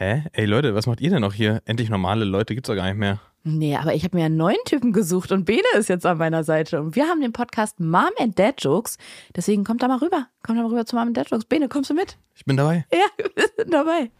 Hä? Ey Leute, was macht ihr denn noch hier? Endlich normale Leute gibt's doch gar nicht mehr. Nee, aber ich habe mir einen neuen Typen gesucht und Bene ist jetzt an meiner Seite. Und wir haben den Podcast Mom and Dad Jokes. Deswegen kommt da mal rüber. Kommt da mal rüber zu Mom and Dad Jokes. Bene, kommst du mit? Ich bin dabei. Ja, wir sind dabei.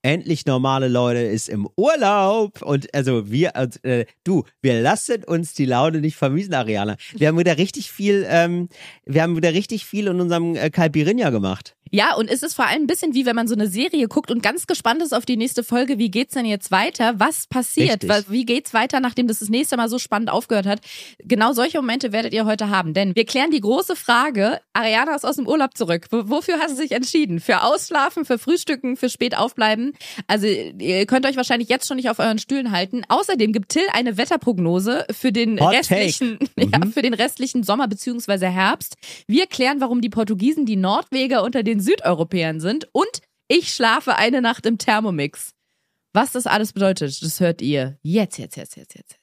endlich normale Leute ist im Urlaub und also wir, äh, du, wir lassen uns die Laune nicht vermiesen, Ariana. Wir haben wieder richtig viel, ähm, wir haben wieder richtig viel in unserem äh, Calpirinha gemacht. Ja, und es ist vor allem ein bisschen wie wenn man so eine Serie guckt und ganz gespannt ist auf die nächste Folge. Wie geht's denn jetzt weiter? Was passiert? Richtig. Wie geht's weiter, nachdem das das nächste Mal so spannend aufgehört hat? Genau solche Momente werdet ihr heute haben, denn wir klären die große Frage. Ariana ist aus dem Urlaub zurück. Wofür hast du sich entschieden? Für Ausschlafen, für Frühstücken, für spät aufbleiben? Also ihr könnt euch wahrscheinlich jetzt schon nicht auf euren Stühlen halten. Außerdem gibt Till eine Wetterprognose für den Hot restlichen, ja, für den restlichen Sommer beziehungsweise Herbst. Wir klären, warum die Portugiesen die Nordweger unter den Südeuropäern sind und ich schlafe eine Nacht im Thermomix. Was das alles bedeutet, das hört ihr jetzt, jetzt, jetzt, jetzt, jetzt, jetzt,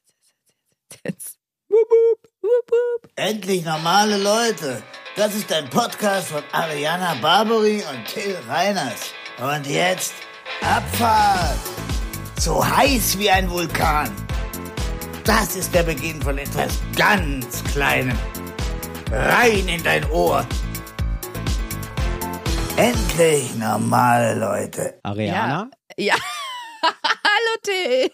jetzt, jetzt. Wup, wup, wup, wup. Endlich normale Leute. Das ist ein Podcast von Ariana Barbary und Till Reiners. Und jetzt Abfahrt. So heiß wie ein Vulkan. Das ist der Beginn von etwas ganz Kleinem. Rein in dein Ohr. Endlich normale Leute. Ariana, Ja. Hallo Till.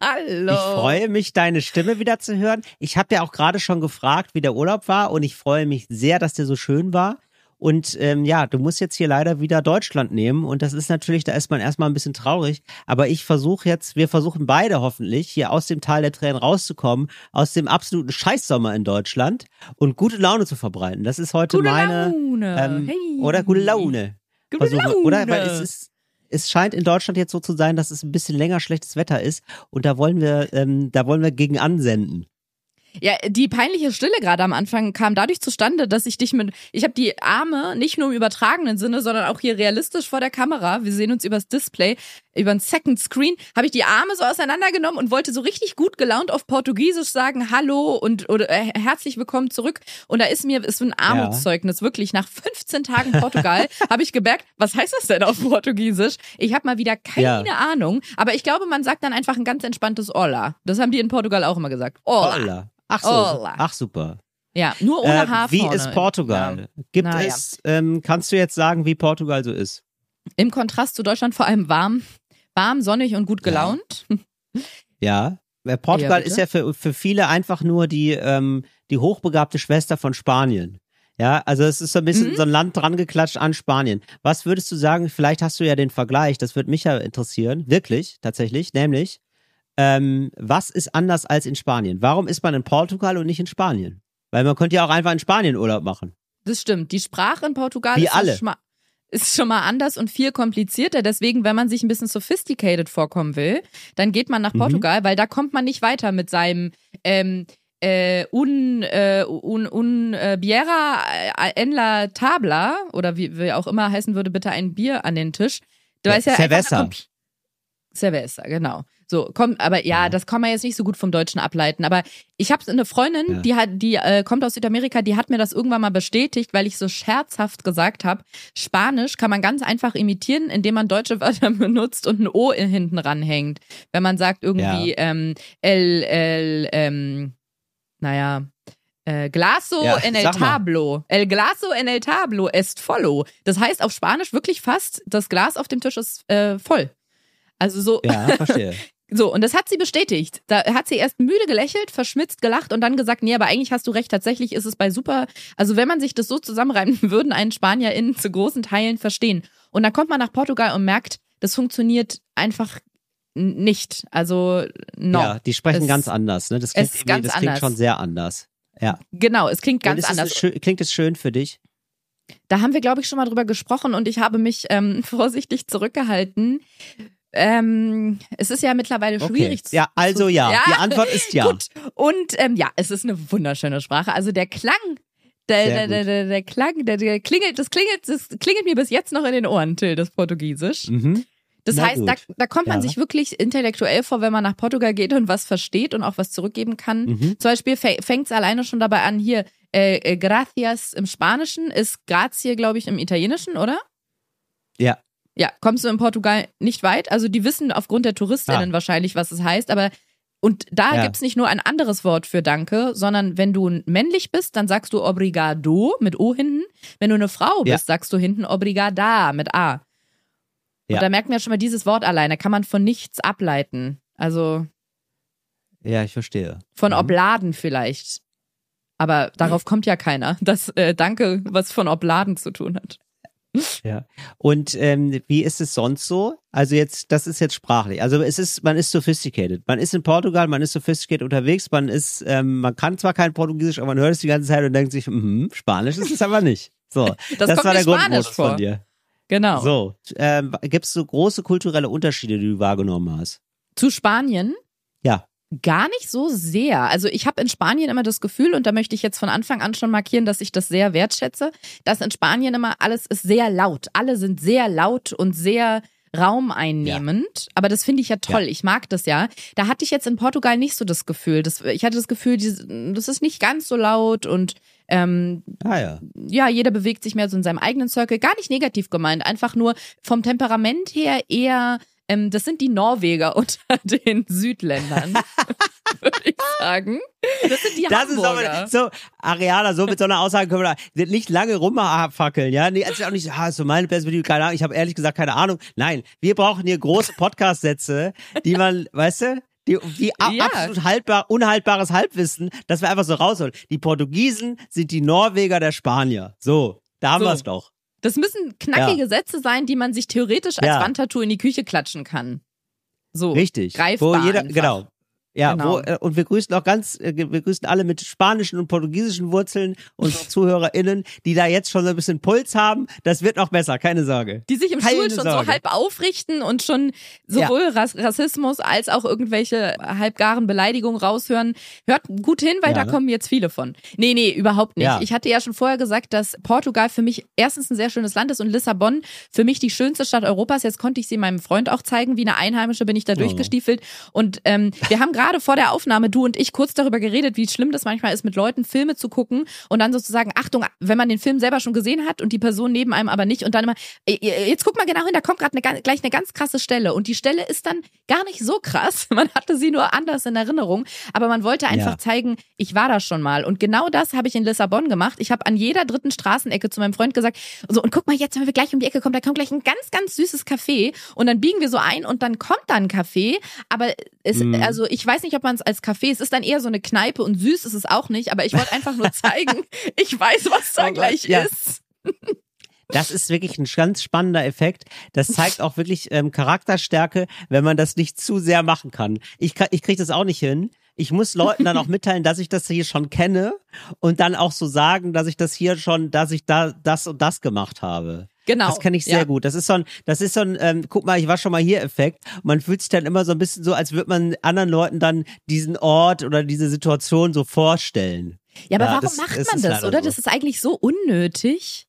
Hallo. ich freue mich, deine Stimme wieder zu hören. Ich habe ja auch gerade schon gefragt, wie der Urlaub war und ich freue mich sehr, dass der so schön war. Und ähm, ja, du musst jetzt hier leider wieder Deutschland nehmen und das ist natürlich, da ist man erstmal ein bisschen traurig. Aber ich versuche jetzt, wir versuchen beide hoffentlich hier aus dem Tal der Tränen rauszukommen, aus dem absoluten Scheißsommer in Deutschland und gute Laune zu verbreiten. Das ist heute Gute meine Laune. Ähm, Hey. oder gute Laune. Gute Versuche. Laune. Oder weil es ist, es scheint in Deutschland jetzt so zu sein, dass es ein bisschen länger schlechtes Wetter ist und da wollen wir, ähm, da wollen wir gegen ansenden. Ja, die peinliche Stille gerade am Anfang kam dadurch zustande, dass ich dich mit, ich habe die Arme nicht nur im übertragenen Sinne, sondern auch hier realistisch vor der Kamera. Wir sehen uns übers Display, über ein Second Screen, habe ich die Arme so auseinandergenommen und wollte so richtig gut gelaunt auf Portugiesisch sagen Hallo und oder äh, herzlich willkommen zurück. Und da ist mir ist so ein Armutszeugnis wirklich nach 15 Tagen Portugal habe ich gemerkt, was heißt das denn auf Portugiesisch? Ich habe mal wieder keine Ja. Ahnung, aber ich glaube, man sagt dann einfach ein ganz entspanntes Hola. Das haben die in Portugal auch immer gesagt. Hola. Hola. Ach so, Hola. ach super. Ja, nur ohne Äh, Haar wie ist Portugal? Gibt Na ja. es, ähm, kannst du jetzt sagen, wie Portugal so ist? Im Kontrast zu Deutschland vor allem warm, warm, sonnig und gut gelaunt. Ja. Weil Portugal bitte? ist ja für, für viele einfach nur die, ähm, die hochbegabte Schwester von Spanien. Ja, also es ist so ein bisschen Mhm. so ein Land dran geklatscht an Spanien. Was würdest du sagen, vielleicht hast du ja den Vergleich, das würde mich ja interessieren, wirklich, tatsächlich, nämlich, ähm, was ist anders als in Spanien? Warum ist man in Portugal und nicht in Spanien? Weil man könnte ja auch einfach in Spanien Urlaub machen. Das stimmt. Die Sprache in Portugal Wie ist, alle. Ist schon mal anders und viel komplizierter. Deswegen, wenn man sich ein bisschen sophisticated vorkommen will, dann geht man nach Mhm. Portugal, weil da kommt man nicht weiter mit seinem ähm, äh, un, äh, un, un äh, Biera äh, en la tabla oder wie, wie auch immer heißen würde, bitte ein Bier an den Tisch. Du Ja, weißt ja Cerveza. Cerveza, genau. So, komm, aber ja, Ja. das kann man jetzt nicht so gut vom Deutschen ableiten. Aber ich habe eine Freundin, Ja. die hat, die äh, kommt aus Südamerika, die hat mir das irgendwann mal bestätigt, weil ich so scherzhaft gesagt habe, Spanisch kann man ganz einfach imitieren, indem man deutsche Wörter benutzt und ein O in- hinten ranhängt. Wenn man sagt irgendwie ähm, el, el, ähm, naja, äh, glaso Ja, en el tablo. El glaso en el tablo est follow. Das heißt auf Spanisch wirklich fast, das Glas auf dem Tisch ist äh, voll. Also so, Ja, verstehe. So, und das hat sie bestätigt. Da hat sie erst müde gelächelt, verschmitzt gelacht und dann gesagt, nee, aber eigentlich hast du recht, tatsächlich ist es bei super, also wenn man sich das so zusammenreimt, würden einen SpanierInnen zu großen Teilen verstehen. Und dann kommt man nach Portugal und merkt, das funktioniert einfach nicht. Also, no. Ja, die sprechen Es- ganz anders. Ne? Das klingt, es das klingt anders. schon sehr anders. Ja. Genau, es klingt ganz es anders. schön, klingt es schön für dich? Da haben wir, glaube ich, schon mal drüber gesprochen und ich habe mich ähm, vorsichtig zurückgehalten. Ähm, es ist ja mittlerweile schwierig zu. Ja, also zu, ja. Die Antwort ist ja. Gut. Und ähm, ja, es ist eine wunderschöne Sprache. Also der Klang, der, der, der, der, Klang, der, der klingelt, das klingelt, das klingelt mir bis jetzt noch in den Ohren, Till, das Portugiesisch. Mhm. Das Na heißt, da, da kommt man Ja. sich wirklich intellektuell vor, wenn man nach Portugal geht und was versteht und auch was zurückgeben kann. Mhm. Zum Beispiel fängt es alleine schon dabei an, hier, äh, äh, gracias im Spanischen ist grazie, glaube ich, im Italienischen, oder? Ja. Ja, kommst du in Portugal nicht weit. Also die wissen aufgrund der Touristinnen Ah. wahrscheinlich, was es heißt, aber und da Ja. gibt's nicht nur ein anderes Wort für Danke, sondern wenn du männlich bist, dann sagst du Obrigado mit O hinten. Wenn du eine Frau bist, Ja. sagst du hinten Obrigada mit A. Und Ja. da merkt man ja schon mal dieses Wort alleine, kann man von nichts ableiten. Also Ja, ich verstehe. von Mhm. Obladen vielleicht. Aber darauf kommt ja keiner, dass äh, Danke was von Obladen zu tun hat. Ja. Und ähm, wie ist es sonst so? Also jetzt, das ist jetzt sprachlich. Also es ist, man ist sophisticated. Man ist in Portugal, man ist sophisticated unterwegs, man ist, ähm, man kann zwar kein Portugiesisch, aber man hört es die ganze Zeit und denkt sich, mhm, Spanisch ist es aber nicht. So, Das, das, war der Grundmodus von dir. Genau. So, ähm, gibt es so große kulturelle Unterschiede, die du wahrgenommen hast? Zu Spanien Ja. Gar nicht so sehr. Also ich habe in Spanien immer das Gefühl, und da möchte ich jetzt von Anfang an schon markieren, dass ich das sehr wertschätze, dass in Spanien immer alles ist sehr laut. Alle sind sehr laut und sehr raumeinnehmend. Aber das finde ich ja toll. Ich mag das ja. Da hatte ich jetzt in Portugal nicht so das Gefühl. Das, ich hatte das Gefühl, das ist nicht ganz so laut und ähm, Ah ja. ja, jeder bewegt sich mehr so in seinem eigenen Circle. Gar nicht negativ gemeint, einfach nur vom Temperament her eher, ähm, das sind die Norweger unter den Südländern, würde ich sagen. Das sind die Das ist aber so, Ariana, so mit so einer Aussage können wir da nicht lange rumfackeln, ja? Nee, also auch nicht, ah, so meine Perspektive, keine Ahnung, ich habe ehrlich gesagt keine Ahnung. Nein, wir brauchen hier große Podcast-Sätze, die man, weißt du, die, die Ja. absolut haltbar, unhaltbares Halbwissen, dass wir einfach so rausholen. Die Portugiesen sind die Norweger der Spanier. So, da haben So. wir's doch. Das müssen knackige Sätze sein, die man sich theoretisch als Ja. Wandtattoo in die Küche klatschen kann. So. Richtig. Greifbar Wo jeder, einfach. genau. Ja, Genau. Wo, äh, und wir grüßen auch ganz, äh, wir grüßen alle mit spanischen und portugiesischen Wurzeln, unsere ZuhörerInnen, die da jetzt schon so ein bisschen Puls haben. Das wird noch besser, keine Sorge. Die sich im Keine Stuhl schon Sorge. so halb aufrichten und schon sowohl Rass Rassismus als auch irgendwelche halbgaren Beleidigungen raushören. Hört gut hin, weil Ja, da ne? kommen jetzt viele von. Nee, nee, überhaupt nicht. Ja. Ich hatte ja schon vorher gesagt, dass Portugal für mich erstens ein sehr schönes Land ist und Lissabon für mich die schönste Stadt Europas. Jetzt konnte ich sie meinem Freund auch zeigen. Wie eine Einheimische bin ich da Oh. durchgestiefelt. Und ähm, wir haben gerade vor der Aufnahme, du und ich, kurz darüber geredet, wie schlimm das manchmal ist, mit Leuten Filme zu gucken und dann sozusagen, Achtung, wenn man den Film selber schon gesehen hat und die Person neben einem aber nicht und dann immer, "Ey, jetzt guck mal genau hin, da kommt gerade eine, gleich eine ganz krasse Stelle und die Stelle ist dann gar nicht so krass. Man hatte sie nur anders in Erinnerung, aber man wollte einfach Ja. zeigen, ich war da schon mal und genau das habe ich in Lissabon gemacht. Ich habe an jeder dritten Straßenecke zu meinem Freund gesagt, so und guck mal jetzt, wenn wir gleich um die Ecke kommen, da kommt gleich ein ganz, ganz süßes Café und dann biegen wir so ein und dann kommt da ein Café, aber es, Mhm. also ich weiß nicht, ob man es als Café, es ist dann eher so eine Kneipe und süß ist es auch nicht, aber ich wollte einfach nur zeigen, ich weiß, was da Oh Gott, gleich ja. ist. Das ist wirklich ein ganz spannender Effekt. Das zeigt auch wirklich ähm, Charakterstärke, wenn man das nicht zu sehr machen kann. Ich, kann- ich kriege das auch nicht hin. Ich muss Leuten dann auch mitteilen, dass ich das hier schon kenne und dann auch so sagen, dass ich das hier schon, dass ich da das und das gemacht habe. Genau. Das kenne ich sehr ja. gut. Das ist so ein, das ist so ein, ähm, guck mal, ich war schon mal hier Effekt. Man fühlt sich dann immer so ein bisschen so, als würde man anderen Leuten dann diesen Ort oder diese Situation so vorstellen. Ja, aber Ja, warum das- macht man das, leider oder? so. Das ist eigentlich so unnötig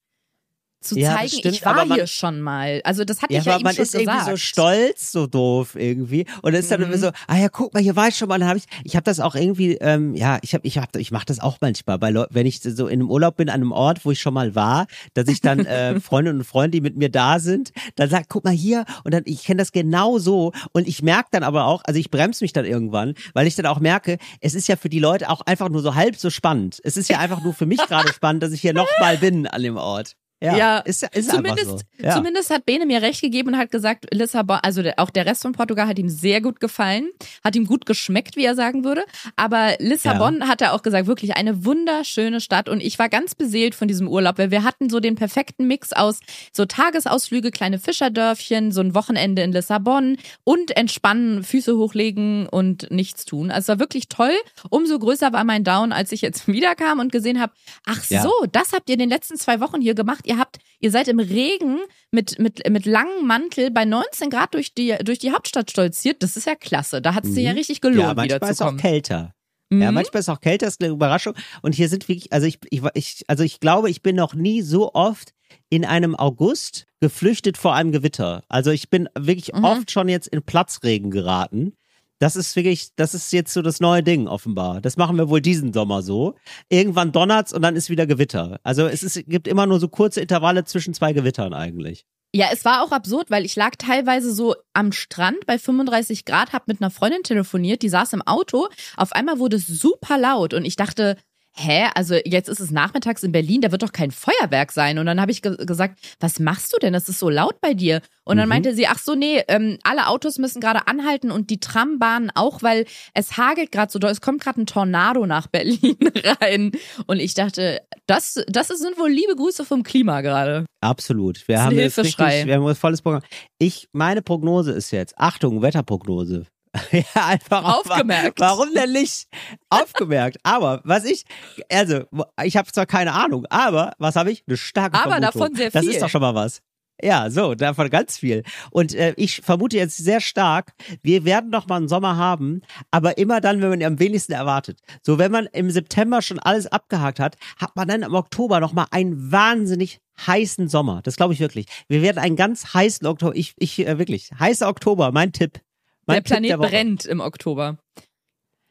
zu Ja, zeigen, stimmt, ich war man- hier schon mal. Also das hatte Ja, ich ja aber ihm man schon ist gesagt. irgendwie so stolz, so doof irgendwie. Und dann ist dann Mhm. irgendwie so, ah ja, guck mal, hier war ich schon mal. Dann habe ich, ich habe das auch irgendwie, ähm, ja, ich habe, ich habe, ich mache das auch manchmal bei Leuten, wenn ich so in einem Urlaub bin an einem Ort, wo ich schon mal war, dass ich dann äh, Freundinnen und Freunde, die mit mir da sind, dann sagt, guck mal hier. Und dann, ich kenne das genau so. Und ich merke dann aber auch, also ich bremse mich dann irgendwann, weil ich dann auch merke, es ist ja für die Leute auch einfach nur so halb so spannend. Es ist ja einfach nur für mich gerade spannend, dass ich hier noch mal bin an dem Ort. Ja, Ja, ist, ist Zumindest, so. Ja. zumindest hat Bene mir recht gegeben und hat gesagt, Lissabon, also auch der Rest von Portugal hat ihm sehr gut gefallen, hat ihm gut geschmeckt, wie er sagen würde. Aber Lissabon hat er auch gesagt, wirklich eine wunderschöne Stadt und ich war ganz beseelt von diesem Urlaub, weil wir hatten so den perfekten Mix aus so Tagesausflüge, kleine Fischerdörfchen, so ein Wochenende in Lissabon und entspannen, Füße hochlegen und nichts tun. Also es war wirklich toll. Umso größer war mein Down, als ich jetzt wiederkam und gesehen habe, ach Ja. so, das habt ihr in den letzten zwei Wochen hier gemacht. Ihr habt, ihr seid im Regen mit, mit, mit langem Mantel bei 19 Grad durch die, durch die Hauptstadt stolziert. Das ist ja klasse. Da hat es sich ja richtig gelohnt, ja, manchmal wieder ist zu auch kommen. kälter. Ja, Mhm. manchmal ist auch kälter, ist eine Überraschung. Und hier sind wirklich, also ich, ich, ich, also ich glaube, ich bin noch nie so oft in einem August geflüchtet vor einem Gewitter. Also ich bin wirklich Mhm. oft schon jetzt in Platzregen geraten. Das ist wirklich, das ist jetzt so das neue Ding offenbar. Das machen wir wohl diesen Sommer so. Irgendwann donnert's und dann ist wieder Gewitter. Also es ist, gibt immer nur so kurze Intervalle zwischen zwei Gewittern eigentlich. Ja, es war auch absurd, weil ich lag teilweise so am Strand bei 35 Grad, hab mit einer Freundin telefoniert, die saß im Auto. Auf einmal wurde es super laut und ich dachte, hä, also jetzt ist es nachmittags in Berlin, da wird doch kein Feuerwerk sein. Und dann habe ich ge gesagt, was machst du denn? Es ist so laut bei dir. Und dann Mhm. meinte sie, ach so, nee, ähm, alle Autos müssen gerade anhalten und die Trambahnen auch, weil es hagelt gerade so doll. Es kommt gerade ein Tornado nach Berlin rein. Und ich dachte, das, das sind wohl liebe Grüße vom Klima gerade. Absolut. Wir haben richtig, wir haben ein volles Programm. Ich, meine Prognose ist jetzt, Achtung, Wetterprognose. ja, einfach Aufgemerkt. Warum denn nicht? Aufgemerkt. Aber was ich, also, ich habe zwar keine Ahnung, aber was habe ich? Eine starke Aber Vermutung. davon sehr Das viel. ist doch schon mal was. Ja, so, davon ganz viel. Und äh, ich vermute jetzt sehr stark, wir werden noch mal einen Sommer haben, aber immer dann, wenn man ihn am wenigsten erwartet. So, wenn man im September schon alles abgehakt hat, hat man dann im Oktober noch mal einen wahnsinnig heißen Sommer. Das glaube ich wirklich. Wir werden einen ganz heißen Oktober. Ich, ich äh, wirklich heißer Oktober. Mein Tipp. Mein der Planet Woche. brennt im Oktober.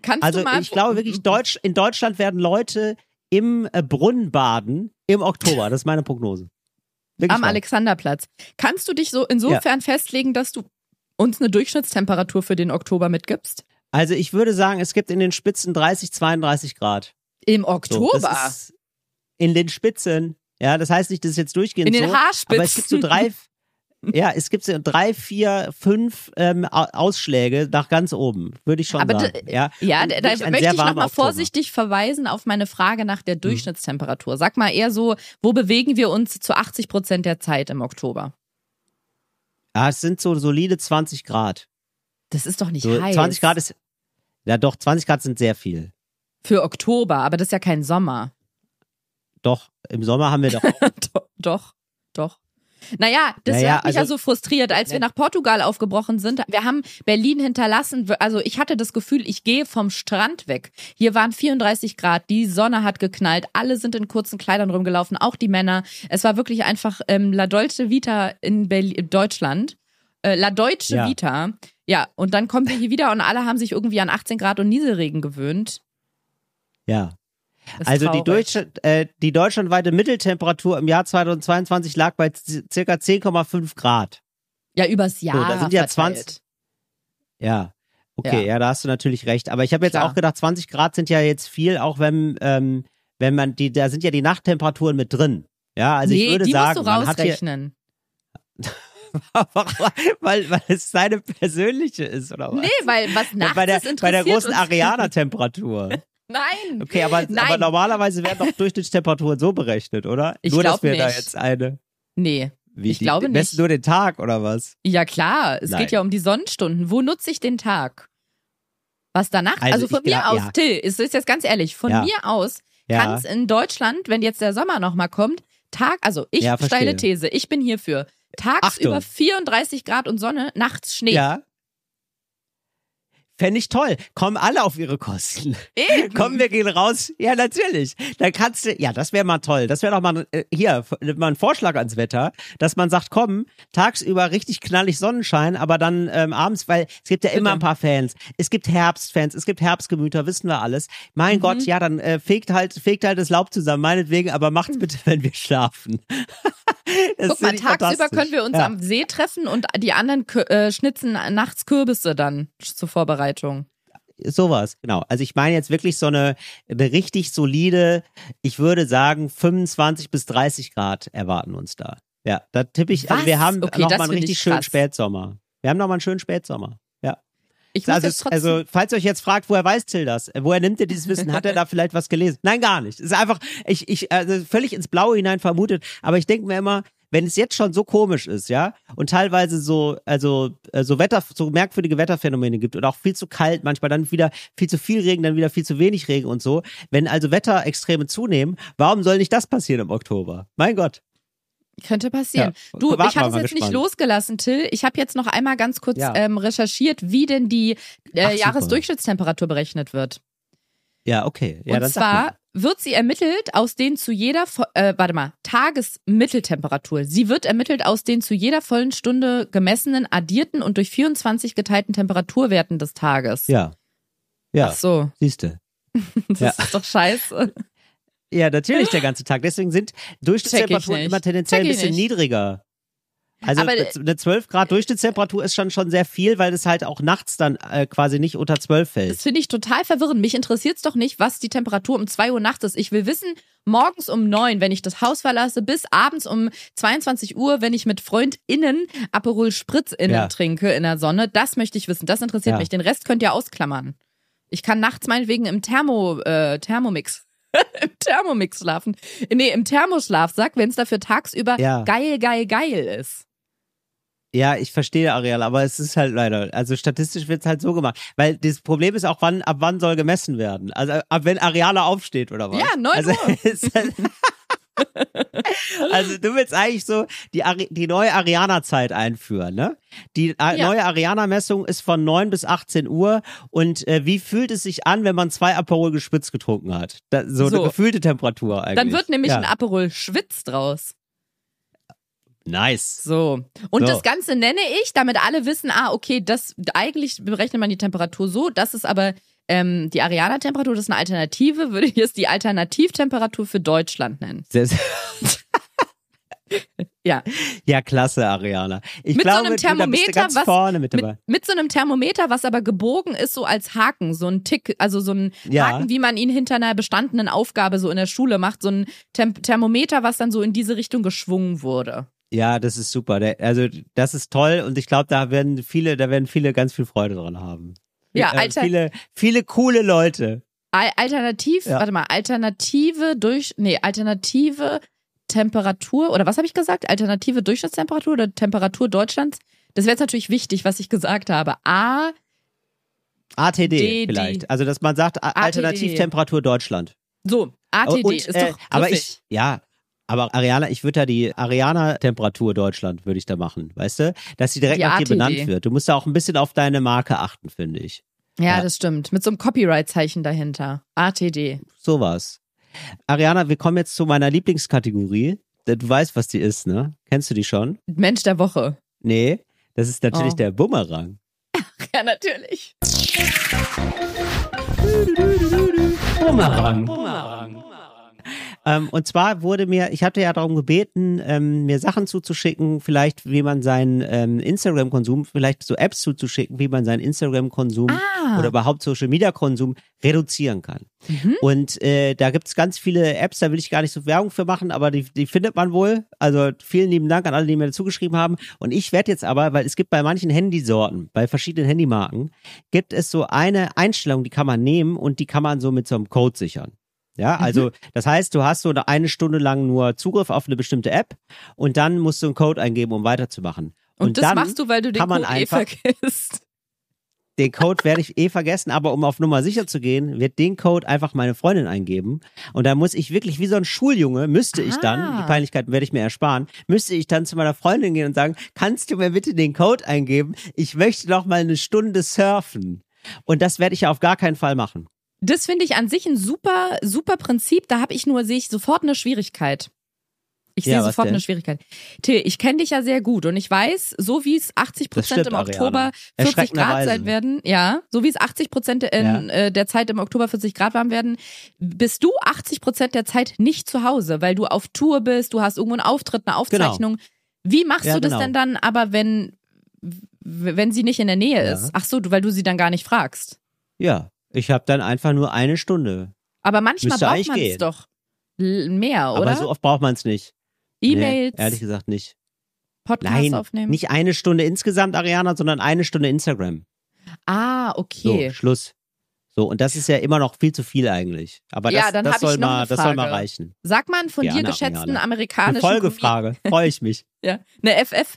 Kannst Also du mal ich glaube wirklich, Deutsch, in Deutschland werden Leute im äh, Brunnen baden im Oktober. Das ist meine Prognose. Wirklich am wahr. Alexanderplatz. Kannst du dich so insofern festlegen, dass du uns eine Durchschnittstemperatur für den Oktober mitgibst? Also ich würde sagen, es gibt in den Spitzen 30, 32 Grad. Im So, Oktober? ist in den Spitzen. Ja, das heißt nicht, dass es jetzt durchgehend In den so. Haarspitzen. Aber es gibt so drei, ja, es gibt drei, vier, fünf ähm, Au- Ausschläge nach ganz oben, würde ich schon Aber sagen. ja, Ja, da, da möchte ich nochmal. Hm. vorsichtig verweisen auf meine Frage nach der Durchschnittstemperatur. Sag mal eher so, wo bewegen wir uns zu 80 Prozent der Zeit im Oktober? Ja, es sind so solide 20 Grad. Das ist doch nicht So, heiß. 20 Grad ist, ja doch, 20 Grad sind sehr viel. Für Oktober, aber das ist ja kein Sommer. Doch, im Sommer haben wir doch doch, doch, doch. Naja, das Naja, hat mich ja also- so frustriert, als wir nach Portugal aufgebrochen sind. Wir haben Berlin hinterlassen. Also ich hatte das Gefühl, ich gehe vom Strand weg. Hier waren 34 Grad, die Sonne hat geknallt, alle sind in kurzen Kleidern rumgelaufen, auch die Männer. Es war wirklich einfach ähm, La Dolce Vita in Berlin, Deutschland. Äh, La Deutsche Ja. Vita. Ja, und dann kommen wir hier wieder und alle haben sich irgendwie an 18 Grad und Nieselregen gewöhnt. Ja. Ist Also die. Deutsche, äh, die deutschlandweite Mitteltemperatur im Jahr 2022 lag bei circa 10,5 Grad. Ja, übers Jahr. da sind ja verteilt. 20 Ja. Okay, Ja. ja, da hast du natürlich recht. Aber ich habe jetzt Klar. auch gedacht, 20 Grad sind ja jetzt viel, auch wenn, ähm, wenn man die, da sind ja die Nachttemperaturen mit drin. Ja, also nee, ich würde die sagen, musst du rausrechnen. weil, weil es seine persönliche ist, oder was? Nee, weil was nachts bei der, ist, bei der großen uns. Nein. Okay, aber, Nein. aber normalerweise werden doch Durchschnittstemperaturen so berechnet, oder? Ich nur, dass wir da nicht. jetzt eine. Nee. Wie Ich die, glaube messen nicht. nur den Tag, oder was? Ja klar, es Nein. geht ja um die Sonnenstunden. Wo nutze ich den Tag? Was danach? Also, Also von mir glaub- aus, ja. Till, ist ist jetzt ganz ehrlich, von Ja. mir aus Ja. kann es in Deutschland, wenn jetzt der Sommer nochmal kommt, Tag, also ich Ja, steile These, ich bin hierfür. Tagsüber Achtung. 34 Grad und Sonne, nachts Schnee. Ja. Fände ich toll. Kommen alle auf ihre Kosten. Eben. Komm, wir gehen raus. Ja, natürlich. Dann kannst du, ja, das wäre mal toll. Das wäre doch mal, äh, hier, mal ein Vorschlag ans Wetter, dass man sagt, komm, tagsüber richtig knallig Sonnenschein, aber dann ähm, abends, weil es gibt ja immer Bitte. ein paar Fans. Es gibt Herbstfans, es gibt Herbstgemüter, wissen wir alles. Mhm. Mein Gott, ja, dann äh, fegt halt, fegt halt das Laub zusammen, meinetwegen, aber macht's bitte, wenn wir schlafen. Guck mal, tagsüber können wir uns ja. am See treffen und die anderen äh, schnitzen nachts Kürbisse dann zur Vorbereitung. Sowas, genau. Also ich meine jetzt wirklich so eine, eine richtig solide, ich würde sagen 25 bis 30 Grad erwarten uns da. Ja, da tippe ich, also Was? wir haben Okay, noch das mal einen richtig ich schönen. Spätsommer. Wir haben noch mal einen schönen Spätsommer. Ich Also, jetzt trotzdem. also, falls ihr euch jetzt fragt, woher weiß Till das? Woher nimmt er dieses Wissen? Hat er da vielleicht was gelesen? Nein, gar nicht. Es ist einfach, ich, ich, also völlig ins Blaue hinein vermutet. Aber ich denke mir immer, wenn es jetzt schon so komisch ist, ja, und teilweise so, also, so Wetter, so merkwürdige Wetterphänomene gibt und auch viel zu kalt, manchmal dann wieder viel zu viel Regen, dann wieder viel zu wenig Regen und so. Wenn also Wetterextreme zunehmen, warum soll nicht das passieren im Oktober? Mein Gott. Könnte passieren. Ja, du, hat wir es jetzt nicht gespannt. losgelassen, Till. Ich habe jetzt noch einmal ganz kurz Ja. ähm, recherchiert, wie denn die äh. Jahresdurchschnittstemperatur berechnet wird. Ja, okay. Ja, Und zwar wird sie ermittelt aus den zu jeder, äh, warte mal, Tagesmitteltemperatur. Sie wird ermittelt aus den zu jeder vollen Stunde gemessenen, addierten und durch 24 geteilten Temperaturwerten des Tages. Ja. Ja, Ach so, siehste. das Ja. ist doch scheiße. Ja, natürlich der ganze Tag. Deswegen sind Durchschnittstemperaturen immer tendenziell ein bisschen nicht. niedriger. Also Aber, eine eine 12 Grad Durchschnittstemperatur ist schon schon sehr viel, weil es halt auch nachts dann äh, quasi nicht unter 12 fällt. Das finde ich total verwirrend. Mich interessiert es doch nicht, was die Temperatur um 2 Uhr nachts ist. Ich will wissen, morgens um 9, wenn ich das Haus verlasse, bis abends um 22 Uhr, wenn ich mit FreundInnen Aperol Spritz innen Ja. trinke in der Sonne. Das möchte ich wissen. Das interessiert Ja. mich. Den Rest könnt ihr ausklammern. Ich kann nachts meinetwegen im Thermo, äh, Thermomix. Im Thermomix schlafen. Nee, im Thermoschlafsack, wenn es dafür tagsüber Ja. geil, geil, geil ist. Ja, ich verstehe, Ariel, aber es ist halt leider, also statistisch wird es halt so gemacht. Weil das Problem ist auch, wann, ab wann soll gemessen werden? Also ab wenn Ariana aufsteht oder was? Ja, 9 also, Uhr. halt- also du willst eigentlich so die, Ari die neue Ariana-Zeit einführen, ne? Die A Ja. neue Ariana-Messung ist von 9 bis 18 Uhr und äh, wie fühlt es sich an, wenn man zwei Aperol gespritzt getrunken hat? Da, so, So. eine gefühlte Temperatur eigentlich. Dann wird nämlich ja. ein Aperol Schwitz draus. Nice. So. Und So. das Ganze nenne ich, damit alle wissen, ah, okay, das eigentlich berechnet man die Temperatur so, das ist aber ähm, die Ariana-Temperatur, das ist eine Alternative, würde ich jetzt die Alternativtemperatur für Deutschland nennen. Sehr, sehr Ja. Ja, klasse, Ariana. Ich Mit so glaube, einem bist du Thermometer, was- vorne mit Mit, mit so einem Thermometer, was aber gebogen ist, so als Haken, so ein Tick, also so ein Ja. Haken, wie man ihn hinter einer bestandenen Aufgabe so in der Schule macht, so ein Temp Thermometer, was dann so in diese Richtung geschwungen wurde. Ja, das ist super. Der, also das ist toll und ich glaube, da werden viele, da werden viele ganz viel Freude dran haben. Ja, äh, Alter- viele, viele coole Leute. Al Alternativ, Ja. warte mal, Alternative durch, nee, Alternative Temperatur, oder was habe ich gesagt? Alternative Durchschnittstemperatur oder Temperatur Deutschlands? Das wäre jetzt natürlich wichtig, was ich gesagt habe. A, ATD D, vielleicht. D. Also dass man sagt ATD. Alternativtemperatur Deutschland. so, ATD und, ist äh, doch aber ich, ja. Aber Ariana, ich würde da die Ariana-Temperatur Deutschland würde ich da machen, weißt du? Dass sie direkt Die nach dir benannt wird. Du musst da auch ein bisschen auf deine Marke achten, finde ich. ja, ja. das stimmt. Mit so einem Copyright-Zeichen dahinter. ATD. Sowas. Ariana, wir kommen jetzt zu meiner Lieblingskategorie. Du weißt, was die ist, ne? Kennst du die schon? Mensch der Woche. Nee, das ist natürlich Oh. der Bumerang. Ja, natürlich. Ähm, und zwar wurde mir, ich hatte ja darum gebeten, ähm, mir Sachen zuzuschicken, vielleicht wie man seinen ähm, Instagram-Konsum, vielleicht so Apps zuzuschicken, wie man seinen Instagram-Konsum Ah. oder überhaupt Social-Media-Konsum reduzieren kann. Mhm. Und äh, da gibt's ganz viele Apps, da will ich gar nicht so Werbung für machen, aber die, die findet man wohl. Also vielen lieben Dank an alle, die mir dazu geschrieben haben. Und ich werde jetzt aber, weil es gibt bei manchen Handysorten, bei verschiedenen Handymarken, gibt es so eine Einstellung, die kann man nehmen und die kann man so mit so einem Code sichern. Ja, also das heißt, du hast so eine, Stunde lang nur Zugriff auf eine bestimmte App und dann musst du einen Code eingeben, um weiterzumachen. Und, das dann machst du, weil du den Code eh vergisst. den Code werde ich eh vergessen, aber um auf Nummer sicher zu gehen, wird den Code einfach meine Freundin eingeben. Und da muss ich wirklich wie so ein Schuljunge, müsste ich dann, Ah. die Peinlichkeiten werde ich mir ersparen, müsste ich dann zu meiner Freundin gehen und sagen, kannst du mir bitte den Code eingeben? Ich möchte noch mal eine Stunde surfen. Und das werde ich ja auf gar keinen Fall machen. Das finde ich an sich ein super, super Prinzip. Da habe ich nur, sehe ich sofort eine Schwierigkeit. Ich Ja, sehe was sofort eine Schwierigkeit. Till, ich kenne dich ja sehr gut und ich weiß, so wie es 80 Das Prozent im. Oktober 40 Grad sein werden, ja, so wie es 80 Prozent in Ja. äh, der Zeit im Oktober 40 Grad warm werden, bist du 80 Prozent der Zeit nicht zu Hause, weil du auf Tour bist, du hast irgendwo einen Auftritt, eine Aufzeichnung. Wie machst Genau. Ja, du das genau. denn dann aber, wenn, wenn sie nicht in der Nähe Ja. ist? Ach so, du- weil du sie dann gar nicht fragst. Ja, ich habe dann einfach nur eine Stunde. Aber manchmal Müsste braucht man es doch mehr, oder? Aber so oft braucht man es nicht. E-Mails, Nee, ehrlich gesagt nicht. Podcasts Nein, aufnehmen. nicht eine Stunde insgesamt, Ariana, sondern eine Stunde Instagram. Ah, So, okay. Schluss. So, und das ist ja immer noch viel zu viel eigentlich. Aber das, Ja, dann das, hab ich soll, noch mal, eine das soll mal reichen. Sag mal einen von Gerne, dir geschätzten Ariane. Eine amerikanischen Folgefrage, freue ich mich. Ja, eine FF.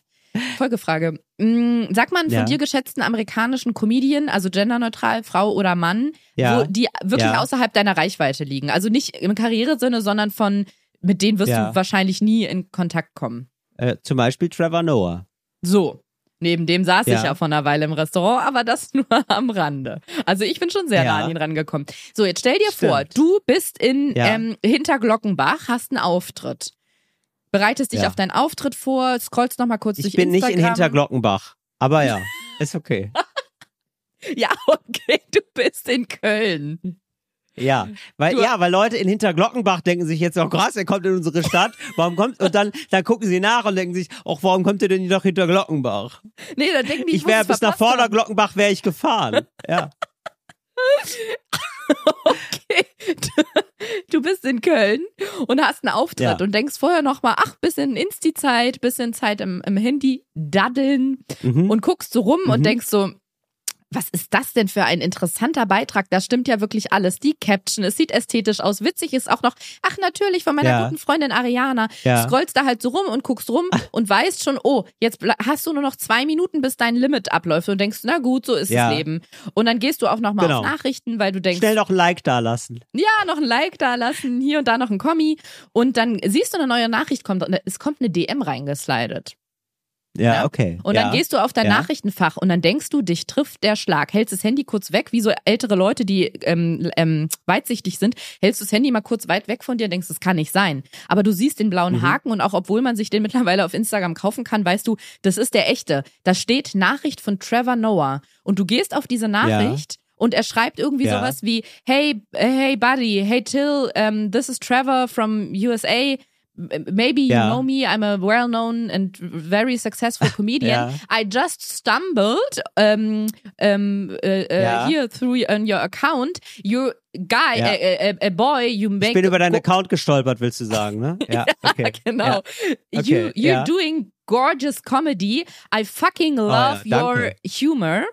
Folgefrage. Mm, Sag mal einen von Ja. dir geschätzten amerikanischen Comedian, also genderneutral, Frau oder Mann, Ja. wo die wirklich Ja. außerhalb deiner Reichweite liegen. Also nicht im Karrieresinne, sondern von, mit denen wirst du wahrscheinlich nie in Kontakt kommen. Äh, zum Beispiel Trevor Noah. So. Neben dem saß ich Ja. von einer Weile im Restaurant, aber das nur am Rande. Also ich bin schon sehr nah an ihn rangekommen. So, jetzt stell dir Stimmt. vor, du bist in ähm, Hinterglockenbach, hast einen Auftritt. Bereitest dich Ja. auf deinen Auftritt vor, scrollst nochmal kurz Ich durch bin nicht Instagram. in Hinterglockenbach. Aber ja, ist okay. Ja, okay, du bist in Köln. Ja, weil Du- ja, weil Leute in Hinterglockenbach denken sich jetzt, oh krass, er kommt in unsere Stadt. Warum kommt und dann dann gucken sie nach und denken sich, ach, warum kommt er denn nach Hinterglockenbach? Nee, dann denken die, Ich wäre muss es bis nach. Vorderglockenbach wäre ich gefahren. Ja. Okay. Du bist in Köln und hast einen Auftritt Ja. und denkst vorher noch mal, ach, bisschen Insti-Zeit, bisschen Zeit im, im Handy daddeln Mhm. und guckst so rum und Mhm. denkst so, was ist das denn für ein interessanter Beitrag? Da stimmt ja wirklich alles. Die Caption, es sieht ästhetisch aus. Witzig ist auch noch, ach natürlich, von meiner Ja. guten Freundin Ariana. Ja. Scrollst da halt so rum und guckst rum und weißt schon, oh, jetzt hast du nur noch zwei Minuten, bis dein Limit abläuft und denkst, na gut, so ist Ja. das Leben. Und dann gehst du auch noch mal Genau. auf Nachrichten, weil du denkst, Schnell noch ein Like da lassen. ja, noch ein Like da lassen, hier und da noch ein Kommi und dann siehst du eine neue Nachricht kommt und es kommt eine DM reingeslidet. Ja, Ja. okay. Und ja. dann gehst du auf dein Ja. Nachrichtenfach und dann denkst du, dich trifft der Schlag. Hältst das Handy kurz weg, wie so ältere Leute, die ähm, ähm, weitsichtig sind, hältst du das Handy mal kurz weit weg von dir und denkst, das kann nicht sein. Aber du siehst den blauen Mhm. Haken und auch obwohl man sich den mittlerweile auf Instagram kaufen kann, weißt du, das ist der echte. Da steht Nachricht von Trevor Noah und du gehst auf diese Nachricht und er schreibt irgendwie sowas wie, hey, hey buddy, hey Till, um, this is Trevor from USA. Maybe you know me. I'm a well-known and very successful comedian. Ja. I just stumbled um, um, uh, uh, here through on your account. You guy, a, a, a boy, you make. Ich bin über deinen Account gestolpert, willst du sagen, ne? Ja, okay. genau. Ja. You Okay, you're doing gorgeous comedy. I fucking Oh love your humor.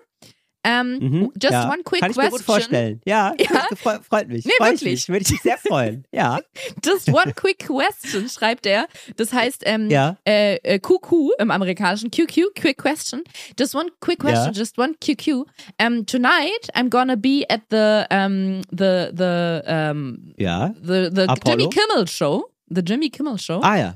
Um, Mhm, just ja. one quick Kann ich mir question. gut vorstellen. Ja, Ja. Freut, freut mich. Nee, freut wirklich. Mich. Würde ich mich sehr freuen. Ja, Just one quick question, schreibt er. Das heißt, ähm, Ja. äh, äh, QQ im amerikanischen QQ, quick question. Just one quick question, Ja. just one QQ. Um, tonight I'm gonna be at the um, the the um, ja. the the Apollo? Jimmy Kimmel show, the Jimmy Kimmel show. Ah ja.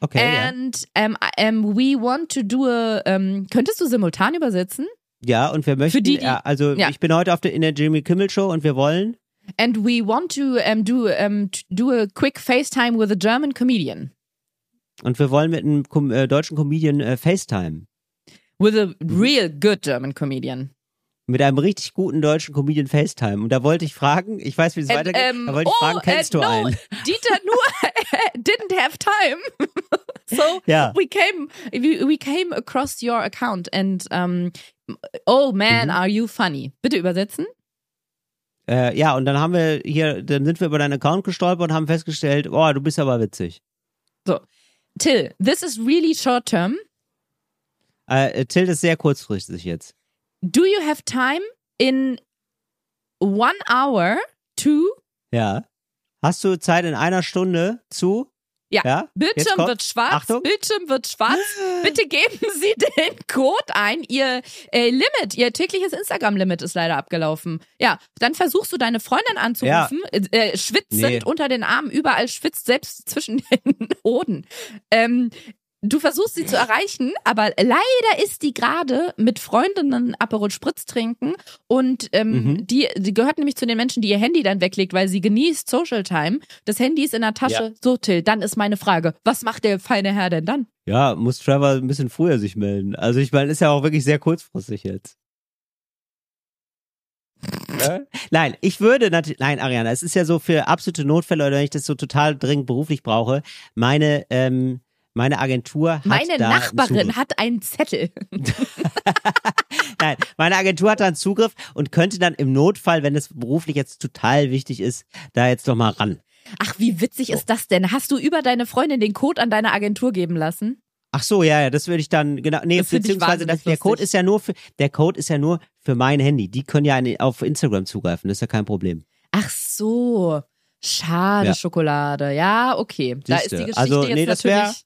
Okay. And um, um, we want to do a. Um, könntest du simultan übersetzen? Ja, und wir möchten, die, die- ja, also ja. ich bin heute auf der, in der Jimmy Kimmel Show und wir wollen, And we want to um, do um, do a quick FaceTime with a German comedian. und wir wollen mit einem äh, deutschen Comedian äh, FaceTime. With a real good German comedian. Mit einem richtig guten deutschen Comedian FaceTime. Und da wollte ich fragen, ich weiß, wie es weitergeht, um, da wollte ich oh, fragen, kennst uh, du no, einen? Dieter nur didn't have time. so Ja. we came we, we came across your account and um, oh man, Mhm. are you funny? Bitte übersetzen. Äh, ja, und dann haben wir hier, dann sind wir über deinen Account gestolpert und haben festgestellt, oh, du bist aber witzig. Till, this is really short term. Äh, Till ist sehr kurzfristig jetzt. Do you have time in one hour to Ja. Hast du Zeit in einer Stunde zu? Ja. ja? Bildschirm wird schwarz, Achtung. Bildschirm wird schwarz. Bitte geben Sie den Code ein. Ihr äh, Limit, Ihr tägliches Instagram-Limit ist leider abgelaufen. Ja, dann versuchst du deine Freundin anzurufen, äh, schwitzend Nee. unter den Armen, überall schwitzt, selbst zwischen den Hoden. Ähm, du versuchst sie zu erreichen, aber leider ist die gerade mit Freundinnen Aperol Spritz trinken und ähm, Mhm. die, die gehört nämlich zu den Menschen, die ihr Handy dann weglegt, weil sie genießt Social Time. Das Handy ist in der Tasche. Ja. So, Till, dann ist meine Frage, was macht der feine Herr denn dann? Ja, muss Trevor ein bisschen früher sich melden. Also ich meine, ist ja auch wirklich sehr kurzfristig jetzt. Nein, ich würde natürlich, nein, Ariana, es ist ja so für absolute Notfälle oder wenn ich das so total dringend beruflich brauche, meine, ähm, meine Agentur hat Meine Nachbarin hat einen Zettel. Nein, meine Agentur hat dann Zugriff und könnte dann im Notfall, wenn es beruflich jetzt total wichtig ist, da jetzt noch mal ran. Ach, wie witzig ist das denn? Hast du über deine Freundin den Code an deine Agentur geben lassen? Ach so, ja, ja, das würde ich dann genau. Nee, Das beziehungsweise das, der Code ist ja nur für der Code ist ja nur für mein Handy. Die können ja auf Instagram zugreifen, das ist ja kein Problem. Ach so. Schade, Ja. Schokolade. Ja, okay. Da ist Siehste. die Geschichte Also, jetzt nee, das wär- natürlich.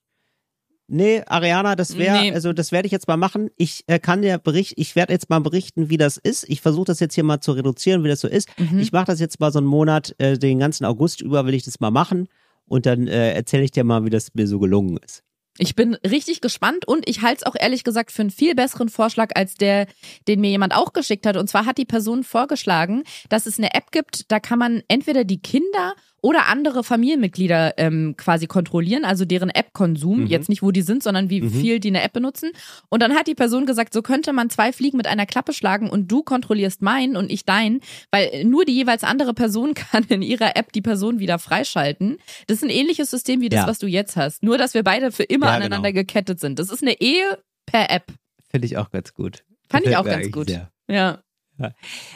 Nee, Ariana, das wäre, Nee. also das werde ich jetzt mal machen. Ich äh, kann dir berichten, ich werde jetzt mal berichten, wie das ist. Ich versuche das jetzt hier mal zu reduzieren, wie das so ist. Mhm. Ich mache das jetzt mal so einen Monat, äh, den ganzen August über will ich das mal machen und dann äh, erzähle ich dir mal, wie das mir so gelungen ist. Ich bin richtig gespannt und ich halte es auch ehrlich gesagt für einen viel besseren Vorschlag als der, den mir jemand auch geschickt hat. Und zwar hat die Person vorgeschlagen, dass es eine App gibt, da kann man entweder die Kinder oder andere Familienmitglieder ähm, quasi kontrollieren, also deren App-Konsum, Mhm. jetzt nicht wo die sind, sondern wie Mhm. viel die eine App benutzen. Und dann hat die Person gesagt, so könnte man zwei Fliegen mit einer Klappe schlagen und du kontrollierst meinen und ich deinen, weil nur die jeweils andere Person kann in ihrer App die Person wieder freischalten. Das ist ein ähnliches System wie das, Ja. was du jetzt hast. Nur, dass wir beide für immer Ja, aneinander genau. gekettet sind. Das ist eine Ehe per App. Finde ich auch ganz gut. Fand ich auch ganz gut. sehr. Ja.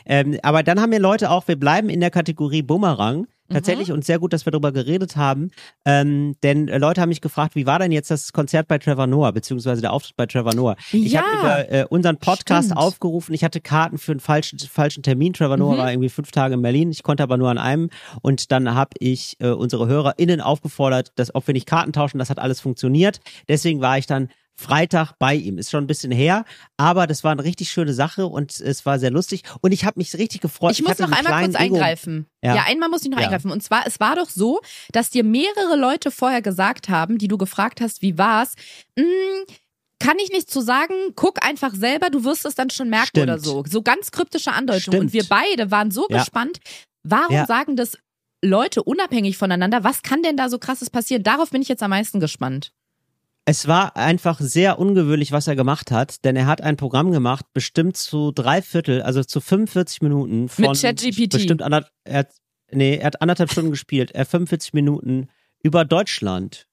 Ähm, aber dann haben wir Leute auch, wir bleiben in der Kategorie Bumerang. Mhm. Tatsächlich und sehr gut, dass wir darüber geredet haben. Ähm, denn Leute haben mich gefragt, wie war denn jetzt das Konzert bei Trevor Noah, beziehungsweise der Auftritt bei Trevor Noah? Ich Ja, habe über äh, unseren Podcast stimmt. aufgerufen. Ich hatte Karten für einen falschen, falschen Termin. Trevor Noah Mhm. war irgendwie fünf Tage in Berlin. Ich konnte aber nur an einem. Und dann habe ich äh, unsere HörerInnen aufgefordert, dass ob wir nicht Karten tauschen. Das hat alles funktioniert. Deswegen war ich dann Freitag bei ihm. Ist schon ein bisschen her, aber das war eine richtig schöne Sache und es war sehr lustig. Und ich habe mich richtig gefreut. Ich muss hatte noch einmal kurz eingreifen. Ja. Ja. einmal muss ich noch Ja. eingreifen. Und zwar, es war doch so, dass dir mehrere Leute vorher gesagt haben, die du gefragt hast, wie war's? Hm, kann ich nicht zu sagen, guck einfach selber, du wirst es dann schon merken Stimmt. oder so. So ganz kryptische Andeutung. Stimmt. Und wir beide waren so Ja. gespannt. Warum sagen das Leute unabhängig voneinander? Was kann denn da so krasses passieren? Darauf bin ich jetzt am meisten gespannt. Es war einfach sehr ungewöhnlich, was er gemacht hat, denn er hat ein Programm gemacht, bestimmt zu drei Viertel, also zu 45 Minuten von Mit ChatGPT. bestimmt ander, er hat, nee, er hat anderthalb Stunden gespielt, er 45 Minuten über Deutschland.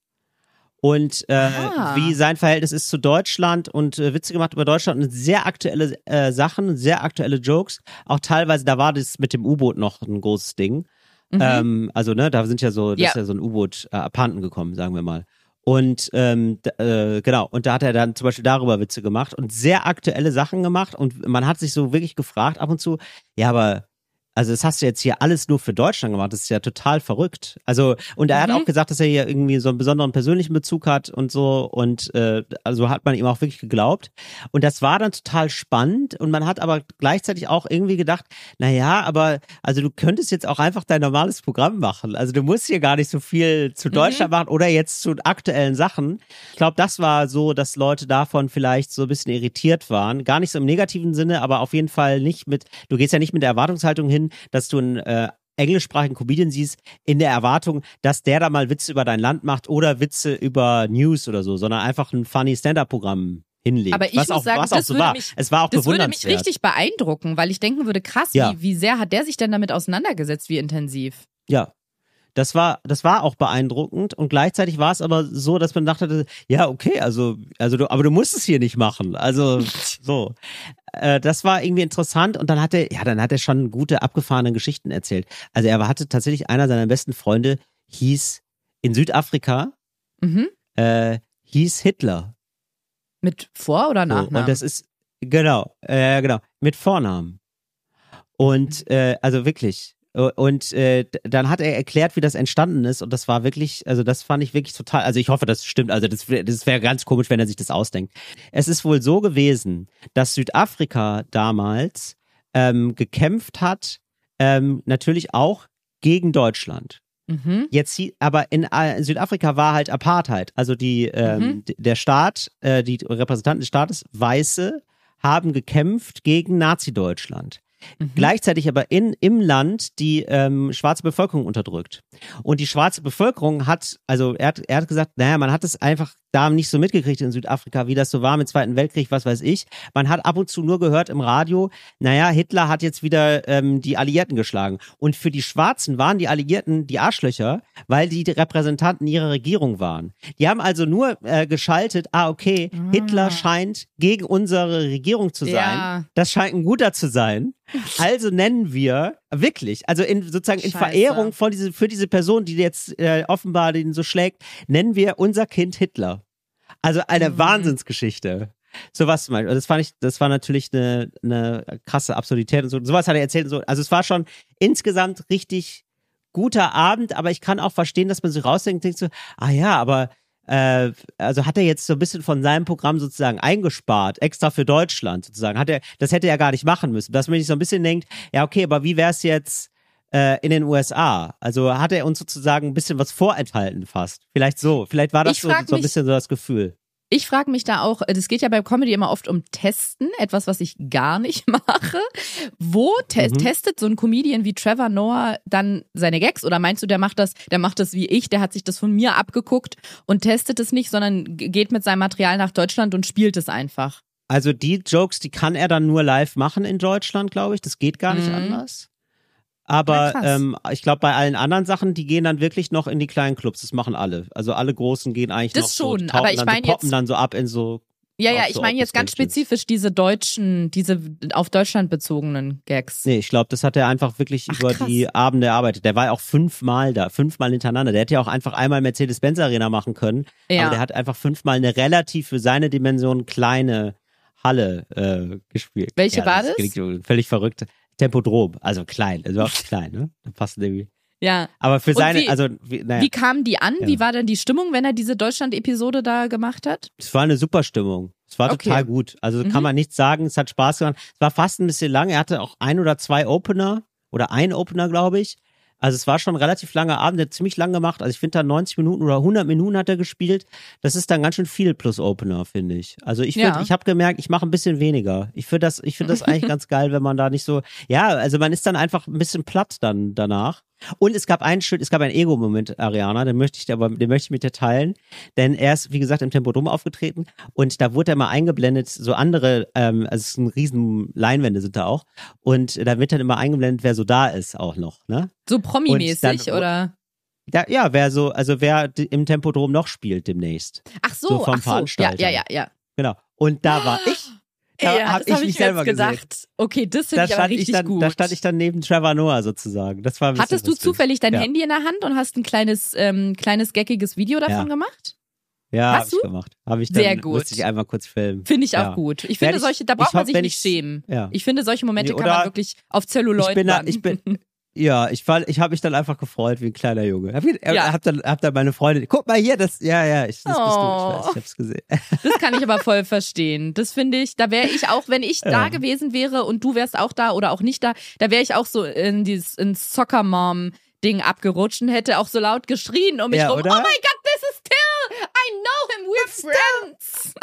Und äh, Ah. wie sein Verhältnis ist zu Deutschland und äh, Witze gemacht über Deutschland und sehr aktuelle äh, Sachen, sehr aktuelle Jokes. Auch teilweise, da war das mit dem U-Boot noch ein großes Ding. Mhm. Ähm, also, ne, da sind ja so, das Ja. ist ja so ein U-Boot äh, abhanden gekommen, sagen wir mal. Und ähm, äh, genau, und da hat er dann zum Beispiel darüber Witze gemacht und sehr aktuelle Sachen gemacht. Und man hat sich so wirklich gefragt ab und zu, ja, aber also das hast du jetzt hier alles nur für Deutschland gemacht, das ist ja total verrückt. Also, und er hat Mhm. auch gesagt, dass er hier irgendwie so einen besonderen persönlichen Bezug hat und so. Und äh, also hat man ihm auch wirklich geglaubt. Und das war dann total spannend. Und man hat aber gleichzeitig auch irgendwie gedacht, na ja, aber also du könntest jetzt auch einfach dein normales Programm machen. Also du musst hier gar nicht so viel zu Deutschland machen oder jetzt zu aktuellen Sachen. Ich glaube, das war so, dass Leute davon vielleicht so ein bisschen irritiert waren. Gar nicht so im negativen Sinne, aber auf jeden Fall nicht mit, du gehst ja nicht mit der Erwartungshaltung hin, dass du einen äh, englischsprachigen Comedian siehst, in der Erwartung, dass der da mal Witze über dein Land macht oder Witze über News oder so, sondern einfach ein funny Stand-Up-Programm hinlegt. Aber ich was muss auch, sagen, was auch das so würde war. mich- es war auch Das würde mich richtig beeindrucken, weil ich denken würde, krass, Ja. wie, wie sehr hat der sich denn damit auseinandergesetzt, wie intensiv? Ja. Das war, das war auch beeindruckend und gleichzeitig war es aber so, dass man dachte, ja, okay, also, also du, aber du musst es hier nicht machen. Also, so. Äh, das war irgendwie interessant und dann hat er, ja, dann hat er schon gute, abgefahrene Geschichten erzählt. Also er hatte tatsächlich einer seiner besten Freunde, hieß in Südafrika, Mhm. äh, hieß Hitler. Mit Vor- oder So, Nachnamen? und das ist, genau, äh, genau, mit Vornamen. Und, äh, also wirklich. Und äh, dann hat er erklärt, wie das entstanden ist. Und das war wirklich, also das fand ich wirklich total, also ich hoffe, das stimmt. Also das, das wäre ganz komisch, wenn er sich das ausdenkt. Es ist wohl so gewesen, dass Südafrika damals ähm, gekämpft hat, ähm, natürlich auch gegen Deutschland. mhm. Jetzt aber in äh, Südafrika war halt Apartheid. Also die ähm, Mhm. der Staat, äh, die Repräsentanten des Staates, Weiße, haben gekämpft gegen Nazi-Deutschland. Mhm. Gleichzeitig aber in, im Land die ähm, schwarze Bevölkerung unterdrückt. Und die schwarze Bevölkerung hat, also er hat, er hat gesagt, naja, man hat es einfach da nicht so mitgekriegt in Südafrika, wie das so war mit Zweiten Weltkrieg, was weiß ich. Man hat ab und zu nur gehört im Radio, naja, Hitler hat jetzt wieder ähm, die Alliierten geschlagen. Und für die Schwarzen waren die Alliierten die Arschlöcher, weil die, die Repräsentanten ihrer Regierung waren. Die haben also nur äh, geschaltet, ah, okay, Hitler scheint gegen unsere Regierung zu sein. Ja. Das scheint ein guter zu sein. Also nennen wir wirklich, also in sozusagen in Scheiße. Verehrung von diese, für diese Person, die jetzt äh, offenbar den so schlägt, nennen wir unser Kind Hitler. Also eine Mhm. Wahnsinnsgeschichte. So was zum Beispiel. Also Das fand ich, das war natürlich eine, eine krasse Absurdität und so. Sowas hat er erzählt und so. Also es war schon insgesamt richtig guter Abend, aber ich kann auch verstehen, dass man so rausdenkt und denkt so, ah ja, aber äh, also hat er jetzt so ein bisschen von seinem Programm sozusagen eingespart, extra für Deutschland sozusagen. Hat er, das hätte er gar nicht machen müssen. Dass man sich so ein bisschen denkt, ja, okay, aber wie wäre es jetzt äh, in den USA? Also hat er uns sozusagen ein bisschen was vorenthalten fast. Vielleicht so. Vielleicht war das so, so ein bisschen so das Gefühl. Ich frage mich da auch, es geht ja bei Comedy immer oft um Testen, etwas, was ich gar nicht mache. Wo te Mhm. testet so ein Comedian wie Trevor Noah dann seine Gags? Oder meinst du, der macht das, der macht das wie ich, der hat sich das von mir abgeguckt und testet es nicht, sondern geht mit seinem Material nach Deutschland und spielt es einfach? Also die Jokes, die kann er dann nur live machen in Deutschland, glaube ich. Das geht gar nicht Mhm. anders. Aber Ja, ähm, ich glaube, bei allen anderen Sachen, die gehen dann wirklich noch in die kleinen Clubs. Das machen alle. Also alle Großen gehen eigentlich Das noch so, schon, tauchen aber ich meine so, poppen jetzt- dann so ab in so Ja, ja, ich so meine jetzt ganz spezifisch diese deutschen, diese auf Deutschland bezogenen Gags. Nee, ich glaube, das hat er einfach wirklich Ach, über krass. die Abende erarbeitet. Der war ja auch fünfmal da, fünfmal hintereinander. Der hätte ja auch einfach einmal Mercedes-Benz Arena machen können. Ja. Aber der hat einfach fünfmal eine relativ für seine Dimension kleine Halle äh, gespielt. Welche ja, war das? klingt Völlig verrückt. Tempodrom, also klein, also auch klein, ne? Da passt irgendwie. Ja. Aber für seine, wie- also, wie, naja, Wie kamen die an? Ja. Wie war denn die Stimmung, wenn er diese Deutschland-Episode da gemacht hat? es war eine super Stimmung. Es war Okay. total gut. Also Mhm. kann man nichts sagen, es hat Spaß gemacht. Es war fast ein bisschen lang. Er hatte auch ein oder zwei Opener oder ein Opener, glaube ich. Also es war schon ein relativ langer Abend, der hat ziemlich lang gemacht. Also ich finde da 90 Minuten oder 100 Minuten hat er gespielt. Das ist dann ganz schön viel plus Opener, finde ich. Also ich finde, Ja. ich habe gemerkt, ich mache ein bisschen weniger. Ich finde das, ich finde das eigentlich ganz geil, wenn man da nicht so, ja, also man ist dann einfach ein bisschen platt dann danach. Und es gab einen schön, es gab einen Ego-Moment, Ariana, den möchte ich dir aber, den möchte ich mit dir teilen. Denn er ist, wie gesagt, im Tempodrom aufgetreten und da wurde er mal eingeblendet, so andere, ähm, also es sind riesen Leinwände sind da auch. Und da wird dann immer eingeblendet, wer so da ist auch noch, ne? So Promi-mäßig oder? Ja, ja, wer so, also wer im Tempodrom noch spielt demnächst. Ach so, so vom ach so. Ja, ja, ja, ja. Genau. Und da war ich. Da ja, hab das ich habe mich ich selber jetzt gesehen. gedacht. Okay, das finde Da ich aber stand ich, richtig dann, gut. da stand ich dann neben Trevor Noah sozusagen. Das war Hattest du zufällig dein ja. Handy in der Hand und hast ein kleines, ähm, kleines geckiges Video davon Ja. gemacht? Ja, Hast hab ich du? gemacht. Habe ich dann, Sehr gut. Musste ich einmal kurz filmen. Finde ich Ja. auch gut. Ich finde ich- solche, da braucht man hoff, sich nicht schämen. Ja. Ich finde, solche Momente Nee, kann man wirklich auf Celluloid Ich bin, da, ich bin, ja, ich war, ich habe mich dann einfach gefreut wie ein kleiner Junge. Hab, ich- Ja. hab dann, hab dann meine Freundin, guck mal hier, das, ja, ja, ich, das bist du, ich Oh. weiß, ich hab's gesehen. Das kann ich aber voll verstehen. Das finde ich, da wäre ich auch, wenn ich da Ja. gewesen wäre und du wärst auch da oder auch nicht da, da wäre ich auch so in dieses in Soccer Mom Ding abgerutscht und hätte auch so laut geschrien um mich Ja, rum. oder? Oh my God, this is Till! I know him, we're friends!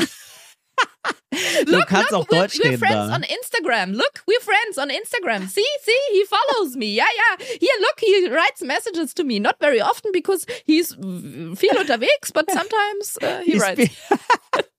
Du kannst auch we're, Deutsch we're reden friends da. on Instagram. Look, we're friends on Instagram. See, see, he follows me. Ja, ja. Here, look, he writes messages to me. Not very often because he's viel unterwegs, but sometimes uh, he He's writes.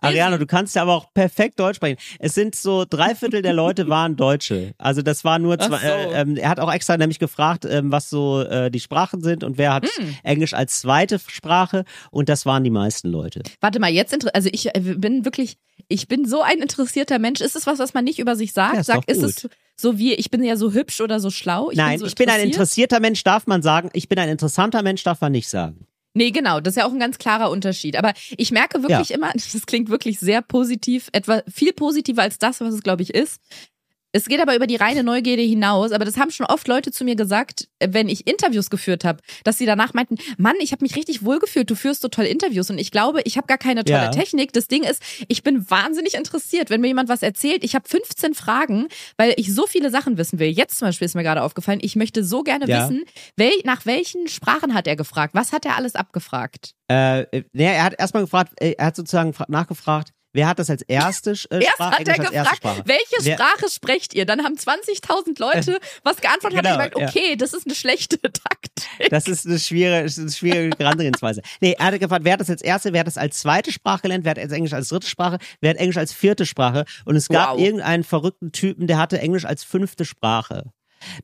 Ariane, du kannst ja aber auch perfekt Deutsch sprechen. Es sind so drei Viertel der Leute waren Deutsche. Also das war nur zwei. so. Äh, ähm, er hat auch extra nämlich gefragt, ähm, was so äh, die Sprachen sind und wer hat Hm. Englisch als zweite Sprache und das waren die meisten Leute. Warte mal, jetzt, also ich äh, bin wirklich, ich bin so ein interessierter Mensch. Ist es was, was man nicht über sich sagt? Ja, ist Sag, ist es so wie, ich bin ja so hübsch oder so schlau? Ich Nein, bin so ich bin ein interessiert? interessierter Mensch, darf man sagen. Ich bin ein interessanter Mensch, darf man nicht sagen. Nee, genau, das ist ja auch ein ganz klarer Unterschied. Aber ich merke wirklich immer, das klingt wirklich sehr positiv, etwa viel positiver als das, was es, glaube ich, ist. Es geht aber über die reine Neugierde hinaus, aber das haben schon oft Leute zu mir gesagt, äh, wenn ich Interviews geführt habe, dass sie danach meinten, Mann, ich habe mich richtig wohlgefühlt, du führst so tolle Interviews und ich glaube, ich habe gar keine tolle Ja. Technik. Das Ding ist, ich bin wahnsinnig interessiert, wenn mir jemand was erzählt. Ich habe 15 Fragen, weil ich so viele Sachen wissen will. Jetzt zum Beispiel ist mir gerade aufgefallen, ich möchte so gerne Ja. wissen, wel nach welchen Sprachen hat er gefragt? Was hat er alles abgefragt? Äh, nee, er hat erstmal gefragt, äh, er hat sozusagen fra- nachgefragt, wer hat das als erste äh, Erst Sprache, hat er als gefragt, Sprache. welche Wer- Sprache sprecht ihr? Dann haben 20.000 Leute was geantwortet Genau, und gesagt, okay, das ist eine schlechte Taktik. Das ist eine schwierige, ist eine schwierige Herangehensweise. Nee, er hat gefragt, wer hat das als erste, wer hat das als zweite Sprache gelernt, wer hat jetzt Englisch als dritte Sprache, wer hat Englisch als vierte Sprache. Und es gab Wow. irgendeinen verrückten Typen, der hatte Englisch als fünfte Sprache.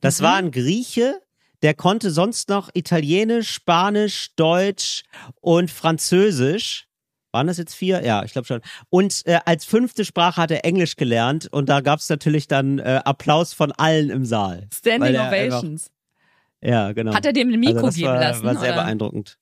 Das Mhm. war ein Grieche, der konnte sonst noch Italienisch, Spanisch, Deutsch und Französisch. Waren das jetzt vier? Ja, ich glaube schon. Und äh, als fünfte Sprache hat er Englisch gelernt und da gab es natürlich dann äh, Applaus von allen im Saal. Standing einfach- Ovations. Ja, genau. Hat er dem ein Mikro also das geben war, lassen? War sehr oder? beeindruckend.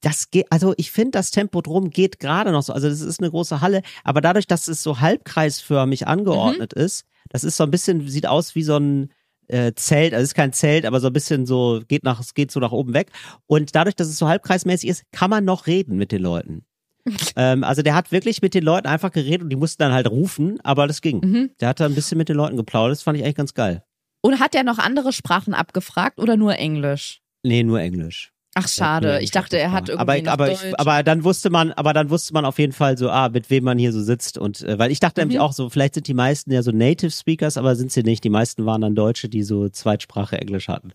Das geht, also ich finde, das Tempodrom geht gerade noch so. Also das ist eine große Halle, aber dadurch, dass es so halbkreisförmig angeordnet Mhm. ist, das ist so ein bisschen, sieht aus wie so ein äh, Zelt, also es ist kein Zelt, aber so ein bisschen so, geht nach, es geht so nach oben weg. Und dadurch, dass es so halbkreismäßig ist, kann man noch reden mit den Leuten. ähm, also der hat wirklich mit den Leuten einfach geredet und die mussten dann halt rufen, aber das ging. Mhm. Der hat da ein bisschen mit den Leuten geplaudert, das fand ich eigentlich ganz geil. Und hat er noch andere Sprachen abgefragt oder nur Englisch? Nee, nur Englisch. Ach schade, ich dachte, er hat irgendwie aber, noch aber, Deutsch. ich, aber dann wusste man, aber dann wusste man auf jeden Fall so, ah, mit wem man hier so sitzt und äh, weil ich dachte nämlich Mhm. auch so, vielleicht sind die meisten ja so Native Speakers, aber sind sie nicht. Die meisten waren dann Deutsche, die so Zweitsprache Englisch hatten.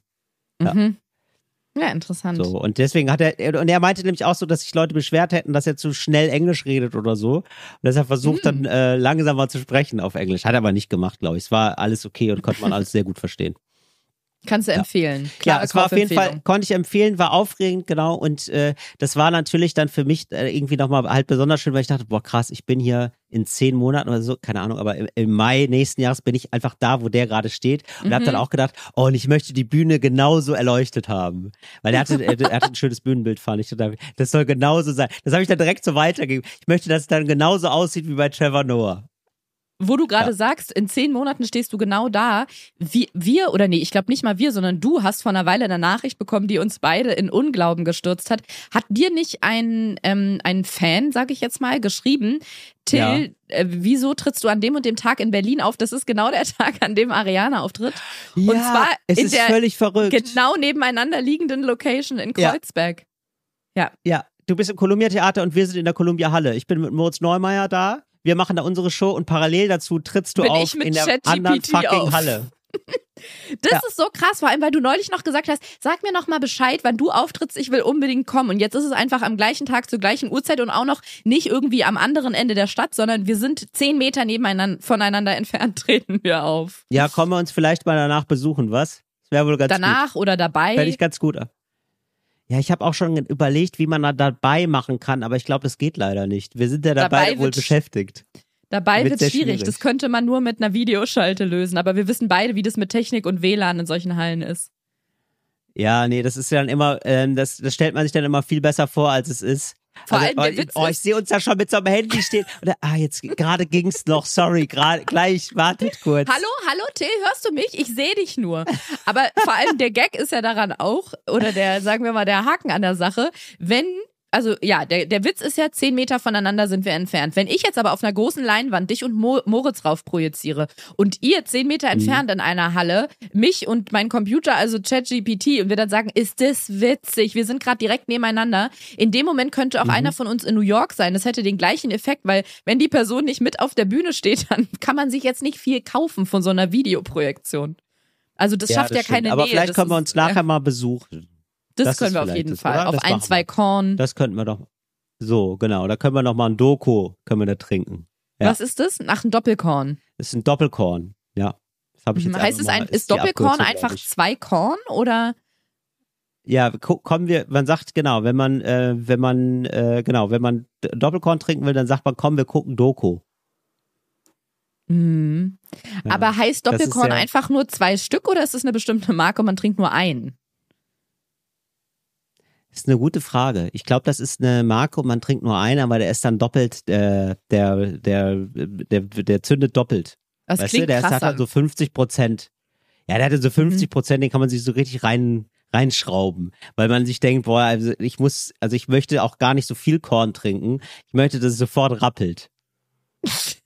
ja. mhm. Ja, interessant. So und deswegen hat er und er meinte nämlich auch so, dass sich Leute beschwert hätten, dass er zu schnell Englisch redet oder so und deshalb versucht Mhm. dann äh, langsamer zu sprechen auf Englisch. Hat er aber nicht gemacht, glaube ich. Es war alles okay und konnte man alles sehr gut verstehen. Kannst du empfehlen. Ja, Klare es war auf jeden Fall, konnte ich empfehlen, war aufregend, genau. Und äh, das war natürlich dann für mich äh, irgendwie nochmal halt besonders schön, weil ich dachte, boah, krass, ich bin hier in zehn Monaten oder so, keine Ahnung, aber im, im Mai nächsten Jahres bin ich einfach da, wo der gerade steht. Und Mhm. hab dann auch gedacht, oh, und ich möchte die Bühne genauso erleuchtet haben. Weil er hatte, er, er hatte ein schönes Bühnenbild, fand ich. total. Das soll genauso sein. Das habe ich dann direkt so weitergegeben. Ich möchte, dass es dann genauso aussieht wie bei Trevor Noah. Wo du gerade Ja. sagst, in zehn Monaten stehst du genau da. Wie, wir, oder nee, ich glaube nicht mal wir, sondern du hast vor einer Weile eine Nachricht bekommen, die uns beide in Unglauben gestürzt hat. Hat dir nicht ein, ähm, ein Fan, sag ich jetzt mal, geschrieben, Till, Ja. äh, wieso trittst du an dem und dem Tag in Berlin auf? Das ist genau der Tag, an dem Ariana auftritt. Und zwar es in ist der völlig verrückt. genau nebeneinander liegenden Location in Ja. Kreuzberg. Ja, du bist im Columbia Theater und wir sind in der Columbia Halle. Ich bin mit Moritz Neumeier da. Wir machen da unsere Show und parallel dazu trittst du Bin auf ich mit in der anderen fucking auf. Halle. Das Ja. ist so krass, vor allem, weil du neulich noch gesagt hast, sag mir noch mal Bescheid, wann du auftrittst, ich will unbedingt kommen. Und jetzt ist es einfach am gleichen Tag zur gleichen Uhrzeit und auch noch nicht irgendwie am anderen Ende der Stadt, sondern wir sind zehn Meter nebeneinander voneinander entfernt, treten wir auf. Ja, kommen wir uns vielleicht mal danach besuchen, was? Das wäre wohl ganz Danach oder gut. dabei. Fände ich ganz gut. Ja, ich habe auch schon überlegt, wie man da dabei machen kann, aber ich glaube, das geht leider nicht. Wir sind ja dabei, Dabei wohl beschäftigt. Dabei Wird sehr schwierig. schwierig. Das könnte man nur mit einer Videoschalte lösen. Aber wir wissen beide, wie das mit Technik und WLAN in solchen Hallen ist. Ja, nee, das ist ja dann immer, ähm, das, das stellt man sich dann immer viel besser vor, als es ist. Vor Also, allem der oh, oh, ich sehe uns da schon mit so einem Handy stehen. Oder, ah, jetzt gerade ging's noch, sorry, gerade gleich, wartet kurz. Hallo, hallo Till, hörst du mich? Ich sehe dich nur. Aber vor allem der Gag ist ja daran auch, oder der, sagen wir mal, der Haken an der Sache, wenn, also ja, der, der Witz ist ja, zehn Meter voneinander sind wir entfernt. Wenn ich jetzt aber auf einer großen Leinwand dich und Mo Moritz rauf projiziere und ihr zehn Meter Mhm. entfernt in einer Halle, mich und mein Computer, also ChatGPT, und wir dann sagen, ist das witzig, wir sind gerade direkt nebeneinander, in dem Moment könnte Mhm. auch einer von uns in New York sein. Das hätte den gleichen Effekt, weil wenn die Person nicht mit auf der Bühne steht, dann kann man sich jetzt nicht viel kaufen von so einer Videoprojektion. Also das schafft ja, stimmt. keine Aber Nähe. vielleicht das können wir uns nachher mal besuchen. Das, das können ist wir auf jeden Fall. oder? Auf Das ein, zwei. Korn. Das könnten wir doch. So, genau. Da können wir noch mal ein Doku, können wir da trinken. ja. Was ist das? Ach, ein Doppelkorn. Das ist ein Doppelkorn. Ja. Das habe ich jetzt Mhm. heißt es ein, ist die Doppelkorn einfach zwei Korn oder? Ja, kommen wir, man sagt genau, wenn man, äh, wenn man, äh, genau, wenn man Doppelkorn trinken will, dann sagt man, komm, wir gucken Doku. Hm. Ja. Aber heißt ist Doppelkorn ja- einfach nur zwei Stück oder ist es eine bestimmte Marke und man trinkt nur einen? Ist eine gute Frage. Ich glaube, das ist eine Marke und man trinkt nur einen, aber der ist dann doppelt, äh, der, der, der, der zündet doppelt. Das weißt du, klingt der krass. hat halt so 50 Prozent. Ja, der hatte so 50 Mhm. Prozent, den kann man sich so richtig rein, reinschrauben, weil man sich denkt, boah, also ich muss, also ich möchte auch gar nicht so viel Korn trinken. Ich möchte, dass es sofort rappelt.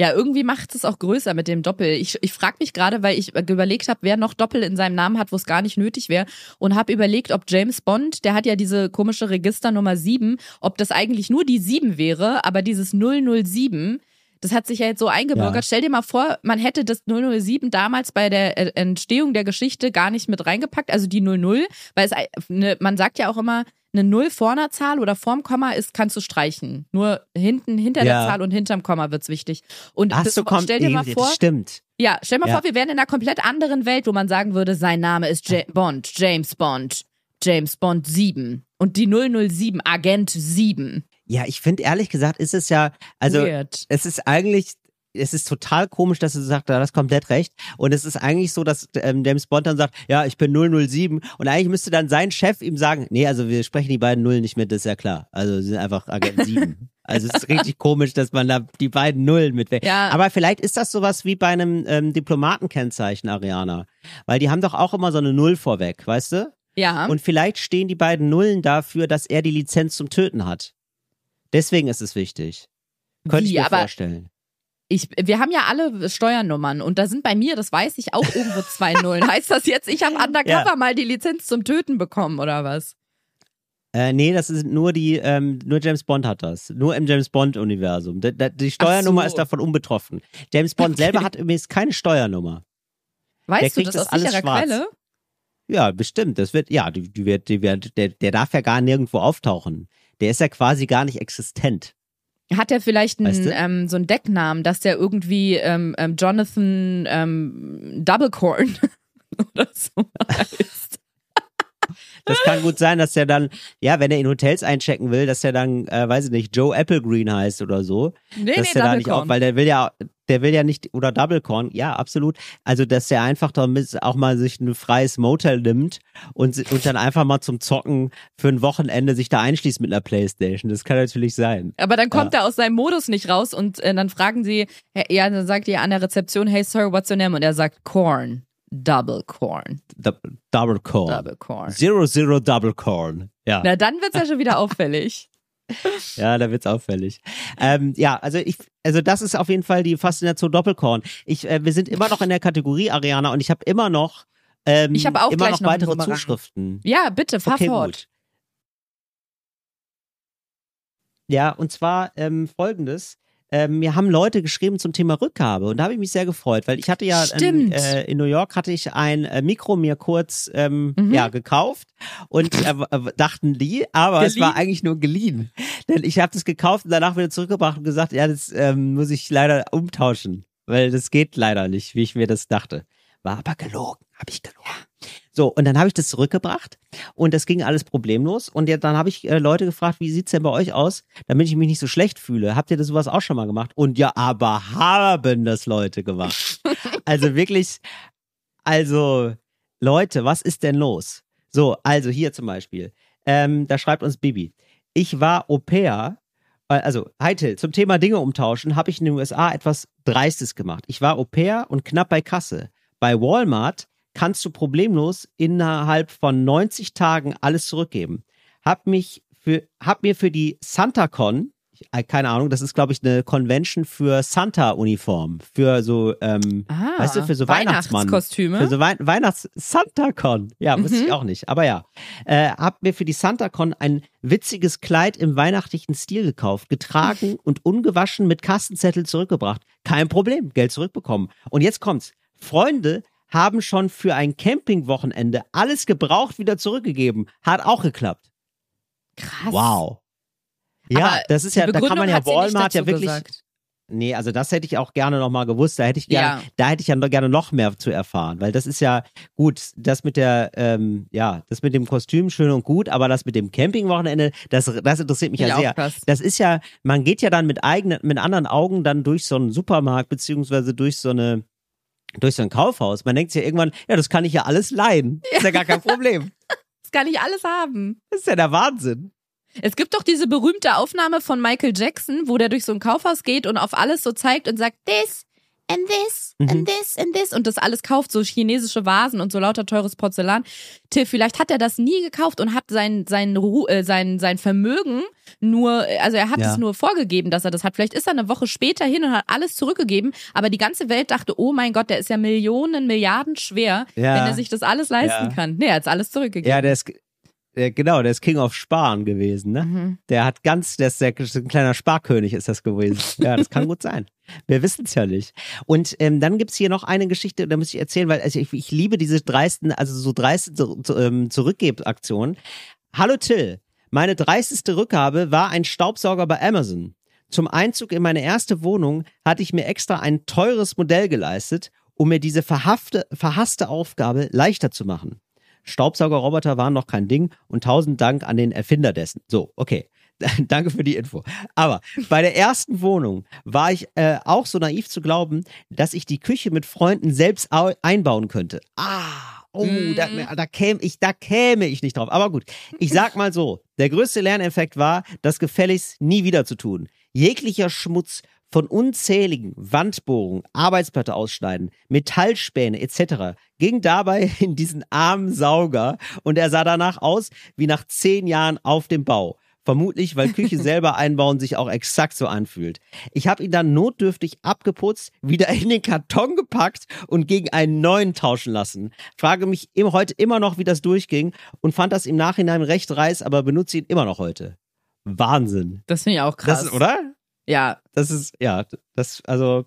Ja, irgendwie macht es auch größer mit dem Doppel. Ich, ich frage mich gerade, weil ich überlegt habe, wer noch Doppel in seinem Namen hat, wo es gar nicht nötig wäre. Und habe überlegt, ob James Bond, der hat ja diese komische Registernummer 7, ob das eigentlich nur die 7 wäre, aber dieses 007, das hat sich ja jetzt so eingebürgert. Ja. Stell dir mal vor, man hätte das 007 damals bei der äh, Entstehung der Geschichte gar nicht mit reingepackt, also die 00, weil es eine, man sagt ja auch immer, eine Null vor einer Zahl oder vorm Komma ist, kannst du streichen. Nur hinten, hinter Ja. der Zahl und hinterm Komma wird's wichtig. Und Ach das, so, kommt, stell dir mal vor, stimmt. ja, stell mal Ja. vor, wir wären in einer komplett anderen Welt, wo man sagen würde, sein Name ist Ja- Bond, James Bond, James Bond 7 und die 007, Agent 7. Ja, ich finde ehrlich gesagt, ist es ja, also Weird. es ist eigentlich, es ist total komisch, dass du sagst, da hast komplett recht. Und es ist eigentlich so, dass ähm, James Bond dann sagt, ja, ich bin 007. Und eigentlich müsste dann sein Chef ihm sagen, nee, also wir sprechen die beiden Nullen nicht mit, das ist ja klar. Also sie sind einfach Agent 7. Also es ist richtig komisch, dass man da die beiden Nullen mit. Ja. Aber vielleicht ist das sowas wie bei einem ähm, Diplomatenkennzeichen, Ariana. Weil die haben doch auch immer so eine Null vorweg, weißt du? Ja. Und vielleicht stehen die beiden Nullen dafür, dass er die Lizenz zum Töten hat. Deswegen ist es wichtig. Könnte Wie? ich mir Aber vorstellen. Ich, wir haben ja alle Steuernummern und da sind bei mir, das weiß ich, auch irgendwo zwei Nullen. heißt das jetzt, ich habe undercover Ja. mal die Lizenz zum Töten bekommen oder was? Äh, nee, das ist nur die, ähm, nur James Bond hat das. Nur im James Bond-Universum. Die, Steuernummer so. ist davon unbetroffen. James Bond Okay. selber hat übrigens keine Steuernummer. Der Weißt du kriegt das das aus alles sicherer schwarz. Quelle? Ja, bestimmt. Das wird, ja, die, die wird, die wird, der, der darf ja gar nirgendwo auftauchen. Der ist ja quasi gar nicht existent. Hat er vielleicht einen, Weißt du? ähm, so einen Decknamen, dass der irgendwie ähm, ähm, Jonathan ähm, Doublecorn oder so heißt? Das kann gut sein, dass der dann, ja, wenn er in Hotels einchecken will, dass der dann, äh, weiß ich nicht, Joe Applegreen heißt oder so. Nee, dass der da nicht auch, weil der will ja, der will ja nicht, oder Doublecorn, ja, absolut. Also, dass der einfach damit auch mal sich ein freies Motel nimmt und, und dann einfach mal zum Zocken für ein Wochenende sich da einschließt mit einer Playstation. Das kann natürlich sein. Aber dann kommt er aus seinem Modus nicht raus und äh, dann fragen sie, ja, dann sagt ihr an der Rezeption, hey Sir, what's your name? Und er sagt Corn. Double Corn. Du- Double Corn. Double Corn. Zero Zero Double Corn. Ja. Na, dann wird's ja schon wieder auffällig. Ja, da wird's auffällig. Ähm, ja, also ich, also das ist auf jeden Fall die Faszination Doppelkorn. Ich, äh, wir sind immer noch in der Kategorie Ariana und ich habe immer noch, ähm, Ich habe auch immer noch noch weitere. Zuschriften. Ja, bitte, fahr Okay, fort. gut. Ja, und zwar ähm, folgendes. Ähm, mir haben Leute geschrieben zum Thema Rückgabe und da habe ich mich sehr gefreut, weil ich hatte ja ähm, äh, in New York hatte ich ein äh, Mikro mir kurz ähm, Mhm. ja gekauft und äh, dachten die, aber es war Geliehen? eigentlich nur geliehen, denn ich habe das gekauft und danach wieder zurückgebracht und gesagt, ja, das ähm, muss ich leider umtauschen, weil das geht leider nicht, wie ich mir das dachte. War aber gelogen, habe ich gelogen. So, und dann habe ich das zurückgebracht und das ging alles problemlos. Und ja, dann habe ich äh, Leute gefragt, wie sieht's denn bei euch aus, damit ich mich nicht so schlecht fühle. Habt ihr das sowas auch schon mal gemacht? Und ja, aber haben das Leute gemacht. also wirklich, also Leute, was ist denn los? So, also hier zum Beispiel. Ähm, da schreibt uns Bibi. Ich war Au pair äh, also, hi Till, zum Thema Dinge umtauschen habe ich in den USA etwas Dreistes gemacht. Ich war Au pair und knapp bei Kasse. Bei Walmart kannst du problemlos innerhalb von 90 Tagen alles zurückgeben. Hab mich für, hab mir für die SantaCon, äh, keine Ahnung, das ist glaube ich eine Convention für Santa-Uniform, für so, ähm, Ah, weißt du, für so Weihnachtsmann. Weihnachtskostüme. Für so Wei Weihnachts SantaCon. Ja, wusste Mhm. ich auch nicht. Aber ja. Äh, hab mir für die SantaCon ein witziges Kleid im weihnachtlichen Stil gekauft, getragen und ungewaschen mit Kassenzettel zurückgebracht. Kein Problem, Geld zurückbekommen. Und jetzt kommt's. Freunde haben schon für ein Campingwochenende alles gebraucht wieder zurückgegeben. Hat auch geklappt. Krass. Wow. Ja, Aber das ist ja, da kann man ja Walmart ja wirklich. gesagt. Nee, also das hätte ich auch gerne noch mal gewusst. Da hätte ich gerne, Ja. da hätte ich ja noch gerne noch mehr zu erfahren, weil das ist ja gut. Das mit der, ähm, ja, das mit dem Kostüm schön und gut, aber das mit dem Campingwochenende, das, das interessiert mich Ja, ja sehr. krass. Das ist ja, man geht ja dann mit eigenen, mit anderen Augen dann durch so einen Supermarkt beziehungsweise durch so eine, durch so ein Kaufhaus. Man denkt sich ja irgendwann, ja, das kann ich ja alles leihen. Ist ja gar kein Problem. Das kann ich alles haben. Das ist ja der Wahnsinn. Es gibt doch diese berühmte Aufnahme von Michael Jackson, wo der durch so ein Kaufhaus geht und auf alles so zeigt und sagt, this and this Mhm. and this and this und das alles kauft, so chinesische Vasen und so lauter teures Porzellan. Till, vielleicht hat er das nie gekauft und hat sein, sein, Ru äh, sein, sein Vermögen nur, also er hat Ja. es nur vorgegeben, dass er das hat. Vielleicht ist er eine Woche später hin und hat alles zurückgegeben, aber die ganze Welt dachte, oh mein Gott, der ist ja Millionen, Milliarden schwer, Ja. wenn er sich das alles leisten Ja. kann. Nee, er hat alles zurückgegeben. Ja, der ist, der, genau, der ist King of Sparen gewesen, ne? Mhm. Der hat ganz, der ist, der ist ein kleiner Sparkönig ist das gewesen. Ja, das kann gut sein. Wir wissen es ja nicht. Und ähm, dann gibt's hier noch eine Geschichte, da muss ich erzählen, weil also ich, ich liebe diese dreisten, also so dreiste zu, zu, ähm, Zurückgebaktionen. Hallo Till, meine dreisteste Rückgabe war ein Staubsauger bei Amazon. Zum Einzug in meine erste Wohnung hatte ich mir extra ein teures Modell geleistet, um mir diese verhafte, verhasste Aufgabe leichter zu machen. Staubsaugerroboter waren noch kein Ding und tausend Dank an den Erfinder dessen. So, okay. Danke für die Info. Aber bei der ersten Wohnung war ich äh, auch so naiv zu glauben, dass ich die Küche mit Freunden selbst au- einbauen könnte. Ah, oh, Mhm. da, da käme ich, da käme ich nicht drauf. Aber gut, ich sag mal so: Der größte Lerneffekt war, das gefälligst nie wieder zu tun. Jeglicher Schmutz von unzähligen Wandbohrungen, Arbeitsplatte ausschneiden, Metallspäne etc. ging dabei in diesen armen Sauger und er sah danach aus wie nach zehn Jahren auf dem Bau. Vermutlich, weil Küche selber einbauen sich auch exakt so anfühlt. Ich habe ihn dann notdürftig abgeputzt, wieder in den Karton gepackt und gegen einen neuen tauschen lassen. Frage mich im, heute immer noch, wie das durchging und fand das im Nachhinein recht reiß, aber benutze ihn immer noch heute. Wahnsinn. Das finde ich auch krass. Das oder? Ja, Das ist, ja, das, also,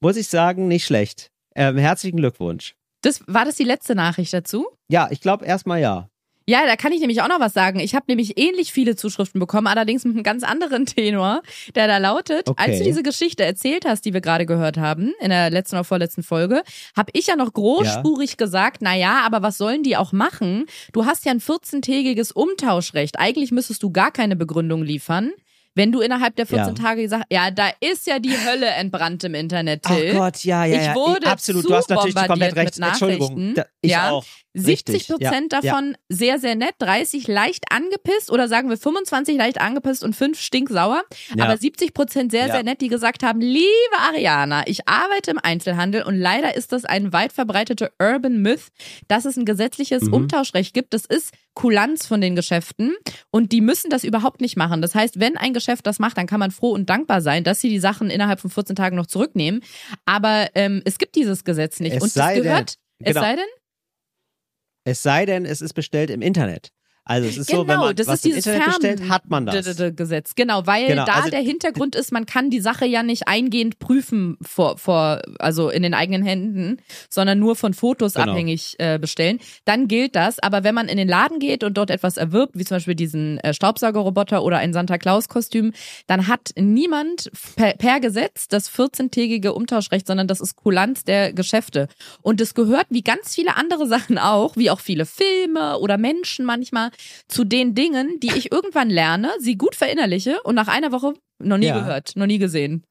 muss ich sagen, nicht schlecht. Ähm, herzlichen Glückwunsch. das war das die letzte Nachricht dazu? Ja, ich glaube erstmal ja. Ja, da kann ich nämlich auch noch was sagen. Ich habe nämlich ähnlich viele Zuschriften bekommen, allerdings mit einem ganz anderen Tenor, der da lautet, Okay. als du diese Geschichte erzählt hast, die wir gerade gehört haben, in der letzten oder vorletzten Folge, habe ich ja noch großspurig gesagt, na ja, aber was sollen die auch machen? Du hast ja ein 14-tägiges Umtauschrecht. Eigentlich müsstest du gar keine Begründung liefern. Wenn du innerhalb der 14 Ja. Tage gesagt, ja, da ist ja die Hölle entbrannt im Internet, Till. Gott, ja, ja, Ich ja. wurde absolut. zu Du hast natürlich komplett recht. Entschuldigung. Nachrichten. Da, ich Ja. auch. 70 Richtig, Prozent ja, ja. davon sehr, sehr nett, 30 leicht angepisst oder sagen wir 25 leicht angepisst und 5 stinksauer. Ja. Aber 70 Prozent sehr, Ja. sehr nett, die gesagt haben, liebe Ariana, ich arbeite im Einzelhandel und leider ist das ein weit verbreiteter Urban Myth, dass es ein gesetzliches Mhm. Umtauschrecht gibt. Das ist Kulanz von den Geschäften und die müssen das überhaupt nicht machen. Das heißt, wenn ein Geschäft das macht, dann kann man froh und dankbar sein, dass sie die Sachen innerhalb von 14 Tagen noch zurücknehmen. Aber ähm, es gibt dieses Gesetz nicht. Es und das gehört, denn- es genau. sei denn, Es sei denn, es ist bestellt im Internet. Also es ist so, wenn Genau, man das was ist dieses Internet Fern- bestellt, hat man das. Gesetz. Genau, weil Genau, da also- der Hintergrund ist, man kann die Sache ja nicht eingehend prüfen vor, vor also in den eigenen Händen, sondern nur von Fotos Genau. abhängig äh, bestellen. Dann gilt das. Aber wenn man in den Laden geht und dort etwas erwirbt, wie zum Beispiel diesen äh, Staubsaugerroboter oder ein Santa Claus Kostüm, dann hat niemand per, per Gesetz das 14-tägige Umtauschrecht, sondern das ist Kulanz der Geschäfte. Und es gehört wie ganz viele andere Sachen auch, wie auch viele Filme oder Menschen manchmal, zu den Dingen, die ich irgendwann lerne, sie gut verinnerliche und nach einer Woche noch nie Ja. gehört, noch nie gesehen.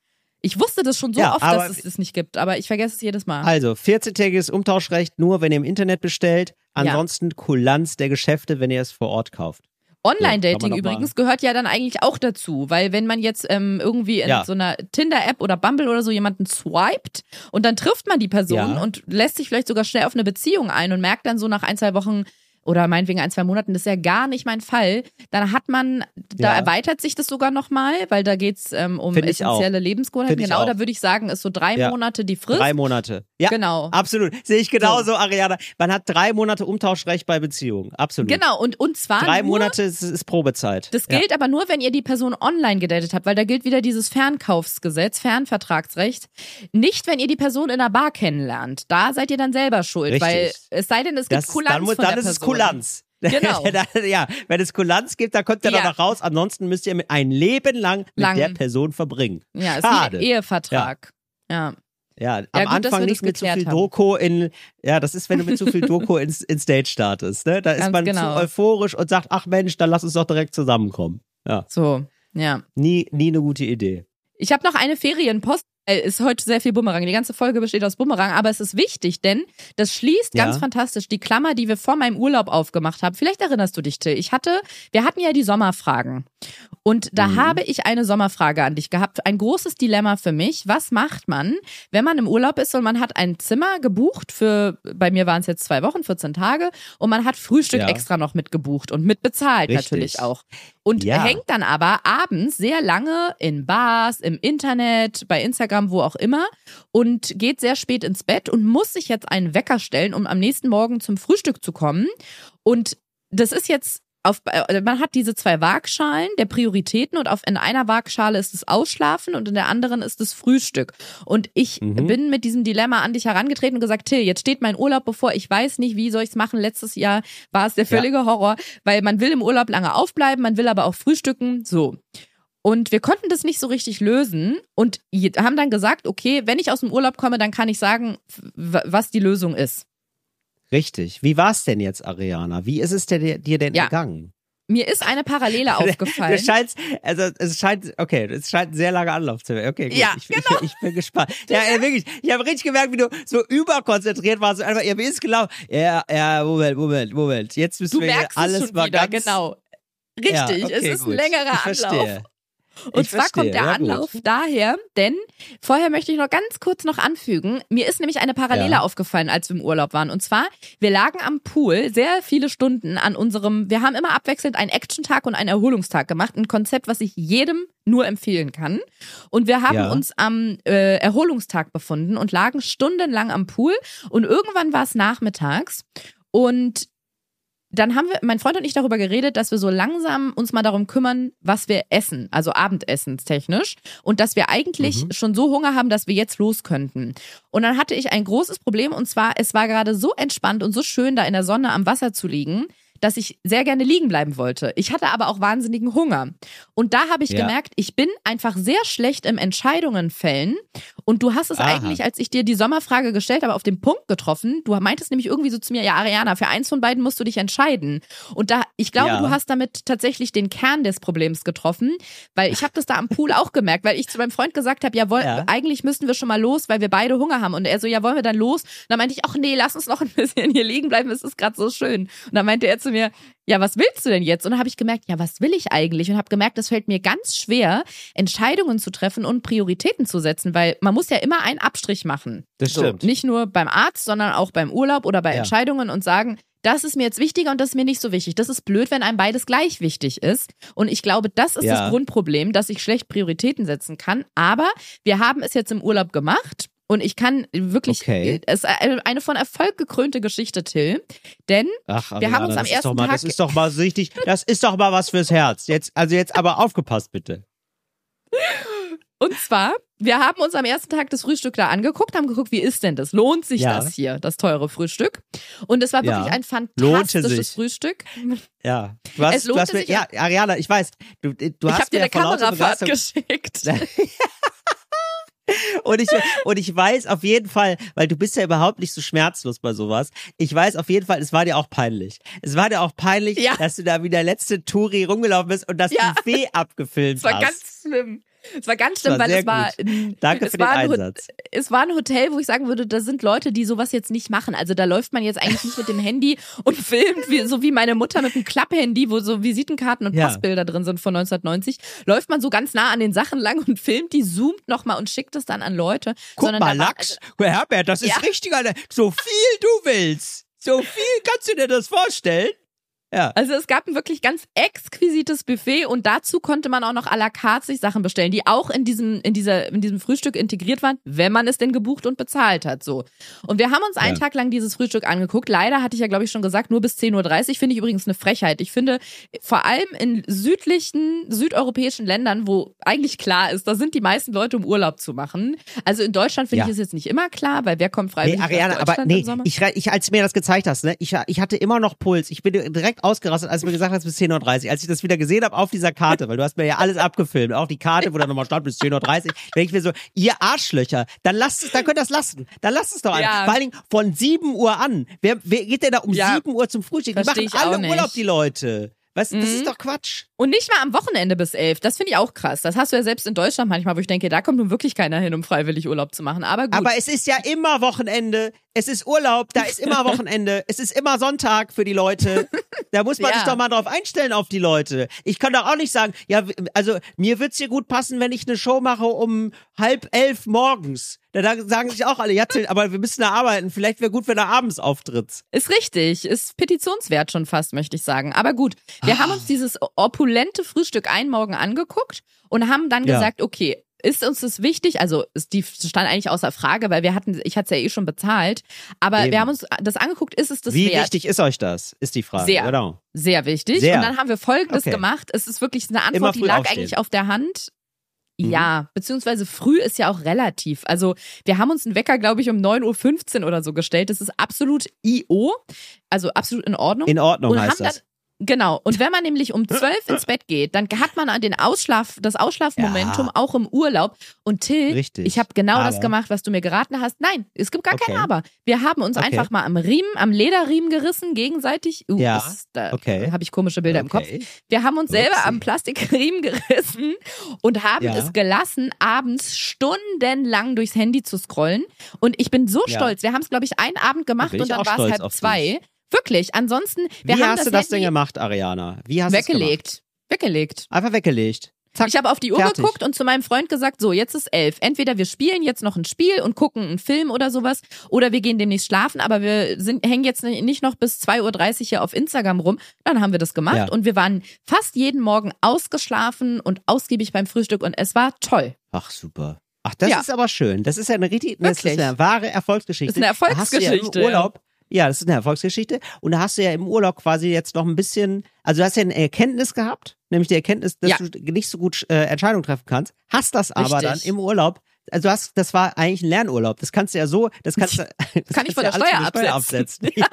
Ich wusste das schon so Ja, oft, dass es das nicht gibt, aber ich vergesse es jedes Mal. Also 14-tägiges Umtauschrecht nur, wenn ihr im Internet bestellt. Ansonsten Kulanz der Geschäfte, wenn ihr es vor Ort kauft. Online-Dating mal- übrigens gehört ja dann eigentlich auch dazu, weil wenn man jetzt ähm, irgendwie in Ja. so einer Tinder-App oder Bumble oder so jemanden swiped und dann trifft man die Person Ja. und lässt sich vielleicht sogar schnell auf eine Beziehung ein und merkt dann so nach ein, zwei Wochen oder meinetwegen ein, zwei Monaten, das ist ja gar nicht mein Fall, dann hat man, da Ja. erweitert sich das sogar nochmal, weil da geht's ähm, um Find essentielle Lebensgewohnheiten. Genau, da würde ich sagen, ist so drei Ja. Monate die Frist. Drei Monate. Ja, Genau. absolut. Sehe ich genauso, Ariana. Man hat drei Monate Umtauschrecht bei Beziehungen. Absolut. Genau, und, und zwar Drei nur, Monate ist, ist Probezeit. Das Ja. gilt aber nur, wenn ihr die Person online gedatet habt, weil da gilt wieder dieses Fernkaufsgesetz, Fernvertragsrecht. Nicht, wenn ihr die Person in einer Bar kennenlernt. Da seid ihr dann selber schuld, Richtig. weil es sei denn, es gibt Das, Kulanz dann von dann der es Person. Kulanz. Genau. Ja, wenn es Kulanz gibt, dann kommt ihr Ja. da noch raus. Ansonsten müsst ihr mit ein Leben lang mit Lang. der Person verbringen. Ja, ist Schade. ein Ehevertrag. Ja. Ja, am gut, Anfang nicht das mit zu viel haben. Doku in, ja, das ist, wenn du mit zu viel Doku ins, ins Date startest, ne? Da ist Ganz man genau. zu euphorisch und sagt, ach Mensch, dann lass uns doch direkt zusammenkommen. Ja, So, ja. nie, nie eine gute Idee. Ich habe noch eine Ferienpost. Äh, Ist heute sehr viel Bumerang. Die ganze Folge besteht aus Bumerang, aber es ist wichtig, denn das schließt ganz Ja. fantastisch die Klammer, die wir vor meinem Urlaub aufgemacht haben. Vielleicht erinnerst du dich, Till. Ich hatte, wir hatten ja die Sommerfragen. Und da Mhm. habe ich eine Sommerfrage an dich gehabt. Ein großes Dilemma für mich. Was macht man, wenn man im Urlaub ist und man hat ein Zimmer gebucht für, bei mir waren es jetzt zwei Wochen, 14 Tage, und man hat Frühstück Ja. extra noch mitgebucht und mit bezahlt Richtig. natürlich auch. Und Ja. hängt dann aber abends sehr lange in Bars, im Internet, bei Instagram, wo auch immer und geht sehr spät ins Bett und muss sich jetzt einen Wecker stellen, um am nächsten Morgen zum Frühstück zu kommen. Und das ist jetzt auf, äh, man hat diese zwei Waagschalen der Prioritäten und auf in einer Waagschale ist es Ausschlafen und in der anderen ist es Frühstück. Und ich Mhm. bin mit diesem Dilemma an dich herangetreten und gesagt, Till, jetzt steht mein Urlaub bevor, ich weiß nicht, wie soll ich's machen. Letztes Jahr war es der Ja. völlige Horror, weil man will im Urlaub lange aufbleiben, man will aber auch frühstücken, so. Und wir konnten das nicht so richtig lösen und haben dann gesagt, okay, wenn ich aus dem Urlaub komme, dann kann ich sagen, was die Lösung ist. Richtig. Wie war's denn jetzt, Ariana? Wie ist es dir, dir denn Ja. ergangen? Mir ist eine Parallele Du aufgefallen. scheinst, also es scheint, okay, es scheint ein sehr lange Anlauf zu werden. Okay, gut. Ja, ich, ich, ich bin gespannt. Ja, ja, wirklich. Ich habe richtig gemerkt, wie du so überkonzentriert warst. Einfach, ja, ist genau? Ja, ja, Moment, Moment, Moment. Jetzt müssen Du wir merkst alles es schon mal wieder, ganz. genau. Richtig, Ja, es okay, ist gut. ein längerer Anlauf. Und Ich zwar verstehe, kommt der ja, gut. Anlauf daher, denn vorher möchte ich noch ganz kurz noch anfügen, mir ist nämlich eine Parallele Ja. aufgefallen, als wir im Urlaub waren. Und zwar, wir lagen am Pool sehr viele Stunden an unserem, wir haben immer abwechselnd einen Action-Tag und einen Erholungstag gemacht. Ein Konzept, was ich jedem nur empfehlen kann. Und wir haben Ja. uns am äh, Erholungstag befunden und lagen stundenlang am Pool. Und irgendwann war es nachmittags. Und dann haben wir, mein Freund und ich darüber geredet, dass wir so langsam uns mal darum kümmern, was wir essen, also abendessenstechnisch. Und dass wir eigentlich Mhm. schon so Hunger haben, dass wir jetzt los könnten. Und dann hatte ich ein großes Problem und zwar, es war gerade so entspannt und so schön, da in der Sonne am Wasser zu liegen, dass ich sehr gerne liegen bleiben wollte. Ich hatte aber auch wahnsinnigen Hunger. Und da habe ich Ja. gemerkt, ich bin einfach sehr schlecht im Entscheidungen fällen. Und du hast es Aha. eigentlich, als ich dir die Sommerfrage gestellt habe, auf den Punkt getroffen. Du meintest nämlich irgendwie so zu mir, ja, Ariana, für eins von beiden musst du dich entscheiden. Und da, ich glaube, Ja. du hast damit tatsächlich den Kern des Problems getroffen, weil ich habe das da am Pool auch gemerkt, weil ich zu meinem Freund gesagt habe, ja, woll, Ja. eigentlich müssten wir schon mal los, weil wir beide Hunger haben. Und er so, ja, wollen wir dann los? Und dann meinte ich, ach nee, lass uns noch ein bisschen hier liegen bleiben, es ist gerade so schön. Und dann meinte er zu mir, ja, was willst du denn jetzt? Und dann habe ich gemerkt, ja, was will ich eigentlich? Und habe gemerkt, es fällt mir ganz schwer, Entscheidungen zu treffen und Prioritäten zu setzen, weil man muss ja immer einen Abstrich machen. Das So, stimmt. nicht nur beim Arzt, sondern auch beim Urlaub oder bei Ja. Entscheidungen und sagen, das ist mir jetzt wichtiger und das ist mir nicht so wichtig. Das ist blöd, wenn einem beides gleich wichtig ist. Und ich glaube, das ist Ja. das Grundproblem, dass ich schlecht Prioritäten setzen kann. Aber wir haben es jetzt im Urlaub gemacht. Und ich kann wirklich, Okay. es ist eine von Erfolg gekrönte Geschichte, Till. Denn Ach, Wir haben uns am das ersten mal, Das Tag- ist doch mal richtig, das ist doch mal was fürs Herz. Jetzt, also jetzt aber aufgepasst bitte. Und zwar, wir haben uns am ersten Tag das Frühstück da angeguckt, haben geguckt, wie ist denn das? Lohnt sich Ja. das hier, das teure Frühstück? Und es war Ja. wirklich ein Lohnte fantastisches. Frühstück. Ja. Du hast, Es du lohnte hast mir, sich ja, Ariana, ich weiß, du, du ich hast dir mir eine Kamerafahrt geschickt. Und ich, und ich weiß auf jeden Fall, weil du bist ja überhaupt nicht so schmerzlos bei sowas. Ich weiß auf jeden Fall, es war dir auch peinlich. Es war dir auch peinlich, Ja. dass du da wie der letzte Touri rumgelaufen bist und das Ja. Buffet abgefilmt Es war hast. ganz schlimm. Es war ganz schlimm, war weil es war, ein- Danke es für den war Ho- Einsatz. Es war ein Hotel, wo ich sagen würde, da sind Leute, die sowas jetzt nicht machen. Also da läuft man jetzt eigentlich nicht mit dem Handy und filmt, wie, so wie meine Mutter mit einem Klapphandy, wo so Visitenkarten und Ja. Passbilder drin sind von 1990. Läuft man so ganz nah an den Sachen lang und filmt die, zoomt nochmal und schickt es dann an Leute. Guck Sondern mal, da war- Lachs. Herbert, das ist Ja. richtig, Alter. So viel du willst. So viel kannst du dir das vorstellen? Ja. Also es gab ein wirklich ganz exquisites Buffet und dazu konnte man auch noch à la carte sich Sachen bestellen, die auch in diesem, in dieser, in diesem Frühstück integriert waren, wenn man es denn gebucht und bezahlt hat, so. Und wir haben uns einen Ja. Tag lang dieses Frühstück angeguckt. Leider hatte ich ja, glaube ich, schon gesagt, nur bis 10.30 Uhr. Finde ich übrigens eine Frechheit. Ich finde, vor allem in südlichen, südeuropäischen Ländern, wo eigentlich klar ist, da sind die meisten Leute, um Urlaub zu machen. Also in Deutschland finde Ja. ich es jetzt nicht immer klar, weil wer kommt Nee, freiwillig nach Ariana, aber nee, ich, ich, als du mir das gezeigt hast, ne, ich, ich hatte immer noch Puls. Ich bin direkt ausgerastet, als du mir gesagt hast, bis 10.30 Uhr. Als ich das wieder gesehen habe auf dieser Karte, weil du hast mir ja alles abgefilmt, auch die Karte, wo da nochmal stand, bis 10.30 Uhr, denke ich mir so, ihr Arschlöcher, dann lasst es, dann könnt ihr das lassen. Dann lasst es doch an. Ja. Vor allen Dingen von 7 Uhr an. Wer, wer geht denn da um Ja. 7 Uhr zum Frühstück? Die machen alle. Urlaub, die Leute. Was, das Mhm. ist doch Quatsch. Und nicht mal am Wochenende bis elf. Das finde ich auch krass. Das hast du ja selbst in Deutschland manchmal, wo ich denke, da kommt nun wirklich keiner hin, um freiwillig Urlaub zu machen. Aber gut. Aber es ist ja immer Wochenende. Es ist Urlaub, da ist immer Wochenende. es ist immer Sonntag für die Leute. Da muss man Ja. sich doch mal drauf einstellen auf die Leute. Ich kann doch auch nicht sagen, ja, also mir wird's hier gut passen, wenn ich eine Show mache um halb elf morgens. Da sagen sich auch alle, ja, Till, aber wir müssen da arbeiten. Vielleicht wäre gut, wenn er abends auftritt. ist richtig. Ist petitionswert schon fast, möchte ich sagen. Aber gut. Wir haben Ah. uns dieses opulente Frühstück einen Morgen angeguckt und haben dann Ja. gesagt, okay, ist uns das wichtig? Also, die stand eigentlich außer Frage, weil wir hatten, ich hatte es ja eh schon bezahlt. Aber Eben. wir haben uns das angeguckt, ist es das Wie wert? wichtig ist euch das? Ist die Frage. Sehr. Genau. Sehr wichtig. Sehr. Und dann haben wir Folgendes Okay. gemacht. Es ist wirklich eine Antwort, die lag aufstehen. eigentlich auf der Hand. Mhm. Ja, beziehungsweise früh ist ja auch relativ. Also wir haben uns einen Wecker, glaube ich, um 9.15 Uhr oder so gestellt. Das ist absolut IO, also absolut in Ordnung. In Ordnung und heißt haben das. Genau. Und wenn man nämlich um zwölf ins Bett geht, dann hat man den Ausschlaf, das Ausschlafmomentum Ja. auch im Urlaub. Und Till, Richtig. ich habe genau das Aber- gemacht, was du mir geraten hast. Nein, es gibt gar kein Okay. Aber. Wir haben uns Okay. einfach mal am Riemen, am Lederriemen gerissen, gegenseitig. Uh, Ja. das, da Okay. habe ich komische Bilder im Kopf. Okay. Wir haben uns selber Upsi. am Plastikriemen gerissen und haben Ja. es gelassen, abends stundenlang durchs Handy zu scrollen. Und ich bin so stolz. Wir haben es, glaube ich, einen Abend gemacht und dann war es halb zwei. Wirklich. Ansonsten, wir Wie haben hast das du das denn Handy gemacht, Ariana? Wie hast du es gemacht? weggelegt. Weggelegt. Einfach weggelegt. Zack, ich habe auf die Uhr fertig. geguckt und zu meinem Freund gesagt, so, jetzt ist elf. Entweder wir spielen jetzt noch ein Spiel und gucken einen Film oder sowas, oder wir gehen demnächst schlafen, aber wir sind, hängen jetzt nicht noch bis 2.30 Uhr hier auf Instagram rum. Dann haben wir das gemacht Ja. und wir waren fast jeden Morgen ausgeschlafen und ausgiebig beim Frühstück und es war toll. Ach, super. Ach, das Ja. ist aber schön. Das ist ja eine richtig, das ist eine wahre Erfolgsgeschichte. Das ist eine Da hast du ja Erfolgsgeschichte, im Urlaub, ja, das ist eine Erfolgsgeschichte. Und da hast du ja im Urlaub quasi jetzt noch ein bisschen, also du hast ja eine Erkenntnis gehabt, nämlich die Erkenntnis, dass Ja. du nicht so gut äh, Entscheidungen treffen kannst, hast das aber Richtig. dann im Urlaub. Also du hast, das war eigentlich ein Lernurlaub. Das kannst du ja so, das kannst du, das Kann ich kannst von du der ja alles Steuer von der absetzen. Ja,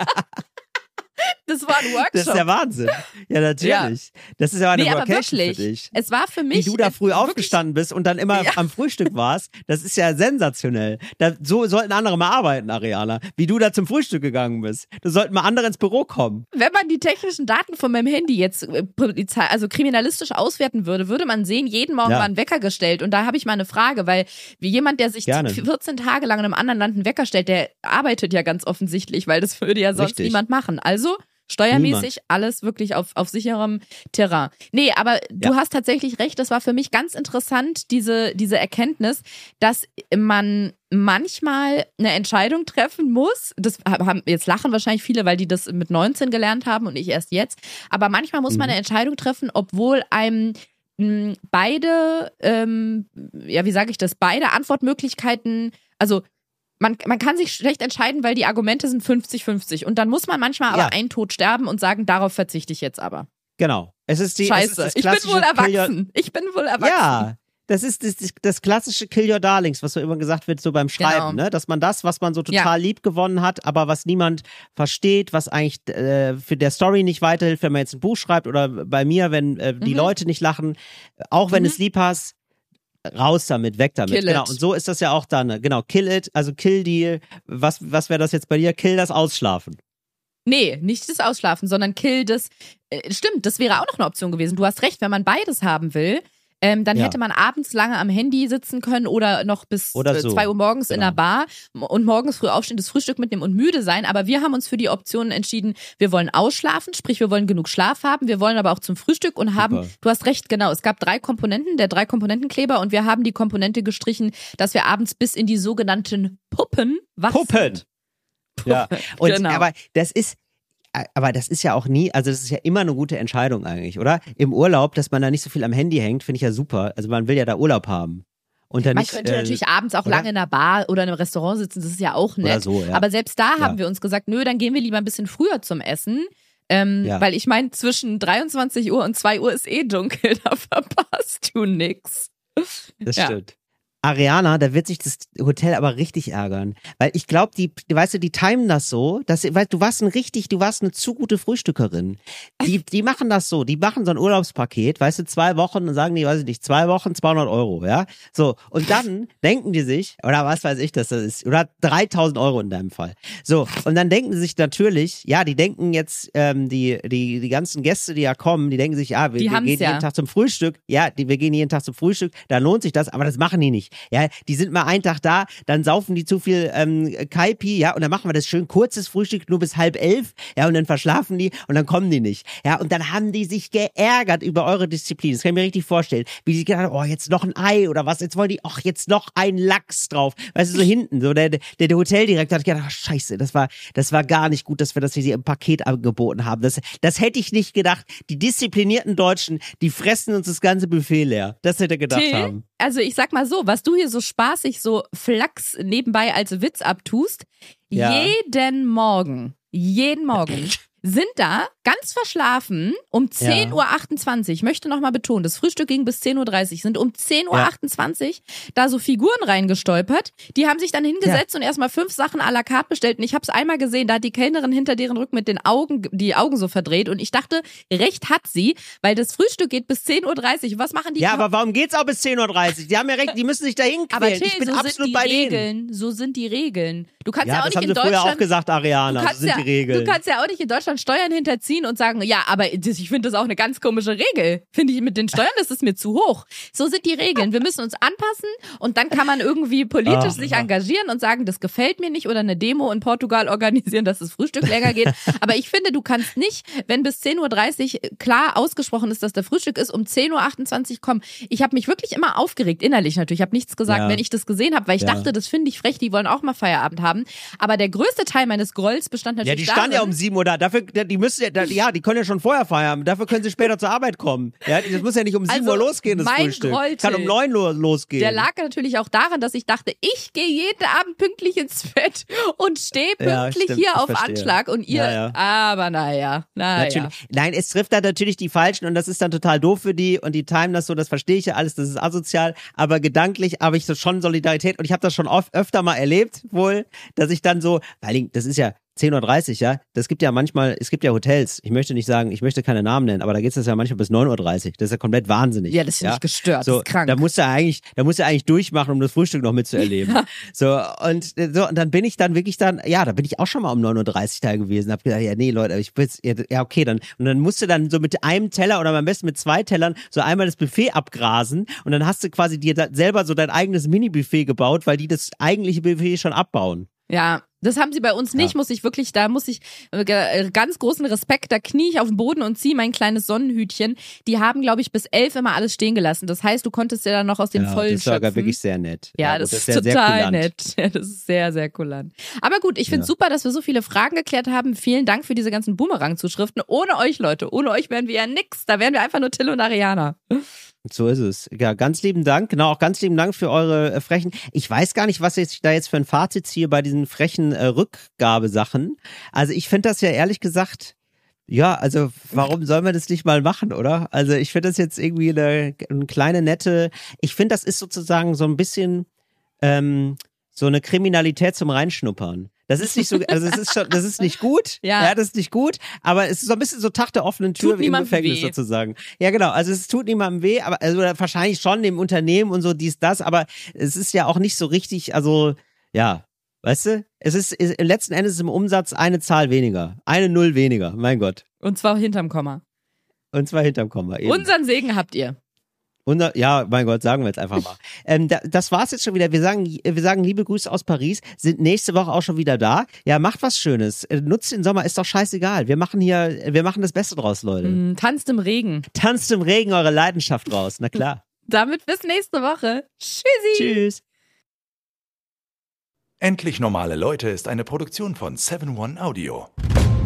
Das war ein Workshop. das ist der Wahnsinn. Ja, natürlich. Das ist ja eine nee, aber Vacation wirklich. für dich. Es war für Wie mich. du da früh aufgestanden bist und dann immer Ja. am Frühstück warst, das ist ja sensationell. Da, so sollten andere mal arbeiten, Ariana. Wie du da zum Frühstück gegangen bist. Da sollten mal andere ins Büro kommen. Wenn man die technischen Daten von meinem Handy jetzt äh, Polizei, also kriminalistisch auswerten würde, würde man sehen, jeden Morgen Ja. war ein Wecker gestellt. Und da habe ich mal eine Frage, weil wie jemand, der sich Gerne. 14 Tage lang in einem anderen Land einen Wecker stellt, der arbeitet ja ganz offensichtlich, weil das würde ja sonst Richtig. niemand machen. Also steuermäßig alles wirklich auf, auf sicherem Terrain. Nee, aber du Ja. hast tatsächlich recht, das war für mich ganz interessant, diese, diese Erkenntnis, dass man manchmal eine Entscheidung treffen muss. Das haben jetzt lachen wahrscheinlich viele, weil die das mit 19 gelernt haben und ich erst jetzt. Aber manchmal muss man Mhm. eine Entscheidung treffen, obwohl einem mh, beide, ähm, ja, wie sage ich das, beide Antwortmöglichkeiten, also man, man kann sich schlecht entscheiden, weil die Argumente sind 50-50. Und dann muss man manchmal aber Ja. einen Tod sterben und sagen, darauf verzichte ich jetzt aber. Genau. Es ist die ist Scheiße, das ich bin wohl erwachsen. Ich bin wohl erwachsen. Ja. Das ist das, das, klassische Kill Your Darlings, was so immer gesagt wird, so beim Schreiben, Genau. ne? Dass man das, was man so Ja. total lieb gewonnen hat, aber was niemand versteht, was eigentlich äh, für der Story nicht weiterhilft, wenn man jetzt ein Buch schreibt oder bei mir, wenn äh, die Mhm. Leute nicht lachen, auch wenn Mhm. es lieb hast, raus damit, weg damit. Kill genau. it. Und so ist das ja auch dann. ne? Genau, kill it, also kill die, was, was wäre das jetzt bei dir? Kill das Ausschlafen. Nee, nicht das Ausschlafen, sondern Kill das. Äh, stimmt, das wäre auch noch eine Option gewesen. Du hast recht, wenn man beides haben will, ähm, dann Ja. hätte man abends lange am Handy sitzen können oder noch bis Oder äh, so. zwei Uhr morgens in Genau. der Bar und morgens früh aufstehen, das Frühstück mitnehmen und müde sein. Aber wir haben uns für die Option entschieden, wir wollen ausschlafen, sprich wir wollen genug Schlaf haben, wir wollen aber auch zum Frühstück und haben, Super. du hast recht, genau, es gab drei Komponenten, der drei Komponentenkleber und wir haben die Komponente gestrichen, dass wir abends bis in die sogenannten Puppen wach Puppen. sind. Ja. Und Genau. aber das ist aber das ist ja auch nie, also das ist ja immer eine gute Entscheidung eigentlich, oder? Im Urlaub, dass man da nicht so viel am Handy hängt, finde ich ja super. Also man will ja da Urlaub haben. Und dann Man nicht, könnte äh, natürlich abends auch oder? lange in der Bar oder in einem Restaurant sitzen, das ist ja auch nett. So, ja. Aber selbst da Ja. haben wir uns gesagt, nö, dann gehen wir lieber ein bisschen früher zum Essen. Ähm, Ja. Weil ich meine, zwischen 23 Uhr und 2 Uhr ist eh dunkel, da verpasst du nix. Das Ja. stimmt. Ariana, da wird sich das Hotel aber richtig ärgern. Weil ich glaube, die, weißt du, die timen das so, dass, weil du warst ein richtig, du warst eine zu gute Frühstückerin. Die, die machen das so, die machen so ein Urlaubspaket, weißt du, zwei Wochen und sagen die, weiß ich nicht, zwei Wochen 200 Euro, ja? So. Und dann denken die sich, oder was weiß ich, dass das ist, oder 3000 Euro in deinem Fall. So. Und dann denken sie sich natürlich, ja, die denken jetzt, ähm, die, die, die ganzen Gäste, die ja kommen, die denken sich, ja, wir, wir gehen ja. jeden Tag zum Frühstück. Ja, die, wir gehen jeden Tag zum Frühstück, da lohnt sich das, aber das machen die nicht. Ja, die sind mal einen Tag da, dann saufen die zu viel ähm, Kaipi, ja, und dann machen wir das schön kurzes Frühstück, nur bis halb elf, ja, und dann verschlafen die und dann kommen die nicht. Ja, und dann haben die sich geärgert über eure Disziplin. Das kann ich mir richtig vorstellen. Wie die gedacht haben, oh, jetzt noch ein Ei oder was, jetzt wollen die, ach, jetzt noch ein Lachs drauf. Weißt du, so hinten, so der, der, der Hoteldirektor hat gedacht, ach, scheiße, das war, das war gar nicht gut, dass wir das hier im Paket angeboten haben. Das, das hätte ich nicht gedacht. Die disziplinierten Deutschen, die fressen uns das ganze Buffet leer. Das hätte er gedacht Till, haben. Also ich sag mal so, was du hier so spaßig, so flachs nebenbei als Witz abtust, Ja. jeden Morgen, jeden Morgen sind da ganz verschlafen um 10.28 Uhr, ich möchte nochmal betonen, das Frühstück ging bis 10.30 Uhr, sind um 10.28 Uhr da so Figuren reingestolpert, die haben sich dann hingesetzt und erstmal fünf Sachen à la carte bestellt und ich habe es einmal gesehen, da hat die Kellnerin hinter deren Rücken mit den Augen, die Augen so verdreht und ich dachte, recht hat sie, weil das Frühstück geht bis 10.30 Uhr, was machen die Ja, aber warum geht's auch bis 10.30 Uhr? Die haben ja recht, die müssen sich dahin aber quälen. Till, ich bin so sind absolut die bei denen. Regeln. So sind die Regeln. Du kannst ja, Ja, auch das nicht haben in sie früher auch gesagt, Ariana. Das sind ja, die Regeln. Du kannst ja auch nicht in Deutschland Steuern hinterziehen ziehen und sagen, ja, aber ich finde das auch eine ganz komische Regel. Finde ich mit den Steuern, das ist mir zu hoch. So sind die Regeln. Wir müssen uns anpassen und dann kann man irgendwie politisch Ah, sich ja. engagieren und sagen, das gefällt mir nicht oder eine Demo in Portugal organisieren, dass das Frühstück länger geht. Aber ich finde, du kannst nicht, wenn bis 10.30 Uhr klar ausgesprochen ist, dass der Frühstück ist, um 10.28 Uhr kommen. Ich habe mich wirklich immer aufgeregt, innerlich natürlich. Ich habe nichts gesagt, Ja. wenn ich das gesehen habe, weil ich Ja. dachte, das finde ich frech, die wollen auch mal Feierabend haben. Aber der größte Teil meines Grolls bestand Ja, natürlich die standen ja um sieben Uhr da. Dafür, die müssen ja, da- ja, die können ja schon vorher feiern. Dafür können sie später zur Arbeit kommen. Ja, das muss ja nicht um sieben Also, Uhr losgehen, das mein Frühstück. Groll, Kann um Till, neun Uhr losgehen. Der lag natürlich auch daran, dass ich dachte, ich gehe jeden Abend pünktlich ins Bett und stehe Ja, pünktlich stimmt, hier ich auf verstehe. Anschlag und ihr, Ja, ja. aber naja, naja. Nein, es trifft dann natürlich die Falschen und das ist dann total doof für die und die timen das so, das verstehe ich ja alles, das ist asozial, aber gedanklich habe ich so schon Solidarität und ich habe das schon oft, öfter mal erlebt wohl, dass ich dann so, weil das ist ja 10.30 Uhr, ja, das gibt ja manchmal, es gibt ja Hotels, ich möchte nicht sagen, ich möchte keine Namen nennen, aber da geht es ja manchmal bis 9.30 Uhr, das ist ja komplett wahnsinnig. Ja, das finde ich gestört, So, das ist krank. Da musst du eigentlich, da musst du eigentlich durchmachen, um das Frühstück noch mitzuerleben. So, und so, und dann bin ich dann wirklich dann, ja, da bin ich auch schon mal um 9.30 Uhr da gewesen, hab gedacht, ja, nee, Leute, ich will's, ja, ja, okay, dann, und dann musst du dann so mit einem Teller oder am besten mit zwei Tellern so einmal das Buffet abgrasen und dann hast du quasi dir selber so dein eigenes Mini-Buffet gebaut, weil die das eigentliche Buffet schon abbauen. Ja, das haben sie bei uns nicht, Ja. muss ich wirklich, da muss ich äh, ge- ganz großen Respekt, da knie ich auf den Boden und ziehe mein kleines Sonnenhütchen. Die haben, glaube ich, bis elf immer alles stehen gelassen. Das heißt, du konntest ja dann noch aus den ja, vollen das ist sogar schöpfen. wirklich sehr nett. Ja, gut, das, ist sehr, sehr total kulant. nett. Ja, das ist sehr, sehr kulant. Aber gut, ich finde Ja. super, dass wir so viele Fragen geklärt haben. Vielen Dank für diese ganzen Boomerang-Zuschriften. Ohne euch, Leute, ohne euch wären wir ja nix. Da wären wir einfach nur Till und Ariana. So ist es. Ja, ganz lieben Dank. Genau, auch ganz lieben Dank für eure äh, frechen. Ich weiß gar nicht, was ich da jetzt für ein Fazit ziehe bei diesen frechen äh, Rückgabesachen. Also ich finde das ja ehrlich gesagt, ja, also warum soll man das nicht mal machen, oder? Also ich finde das jetzt irgendwie eine, eine kleine nette. Ich finde, das ist sozusagen so ein bisschen ähm, so eine Kriminalität zum Reinschnuppern. Das ist nicht so, also es ist schon, das ist nicht gut. Ja. das ist nicht gut. Aber es ist so ein bisschen so Tag der offenen Tür Tut wie im Gefängnis weh. sozusagen. Ja, genau. Also es tut niemandem weh, aber also wahrscheinlich schon dem Unternehmen und so dies, das, aber es ist ja auch nicht so richtig, also ja, weißt du? Es ist, ist letzten Endes ist im Umsatz eine Zahl weniger. Eine Null weniger, mein Gott. Und zwar hinterm Komma. Und zwar hinterm Komma. Eben. Unseren Segen habt ihr. Unser, ja, mein Gott, sagen wir jetzt einfach mal. ähm, da, das war's jetzt schon wieder. Wir sagen, wir sagen liebe Grüße aus Paris, sind nächste Woche auch schon wieder da. Ja, macht was Schönes. Äh, Nutzt den Sommer, ist doch scheißegal. Wir machen hier, wir machen das Beste draus, Leute. Mm, Tanzt im Regen. Tanzt im Regen eure Leidenschaft raus. Na klar. Damit bis nächste Woche. Tschüssi. Tschüss. Endlich normale Leute ist eine Produktion von 7 One Audio. 7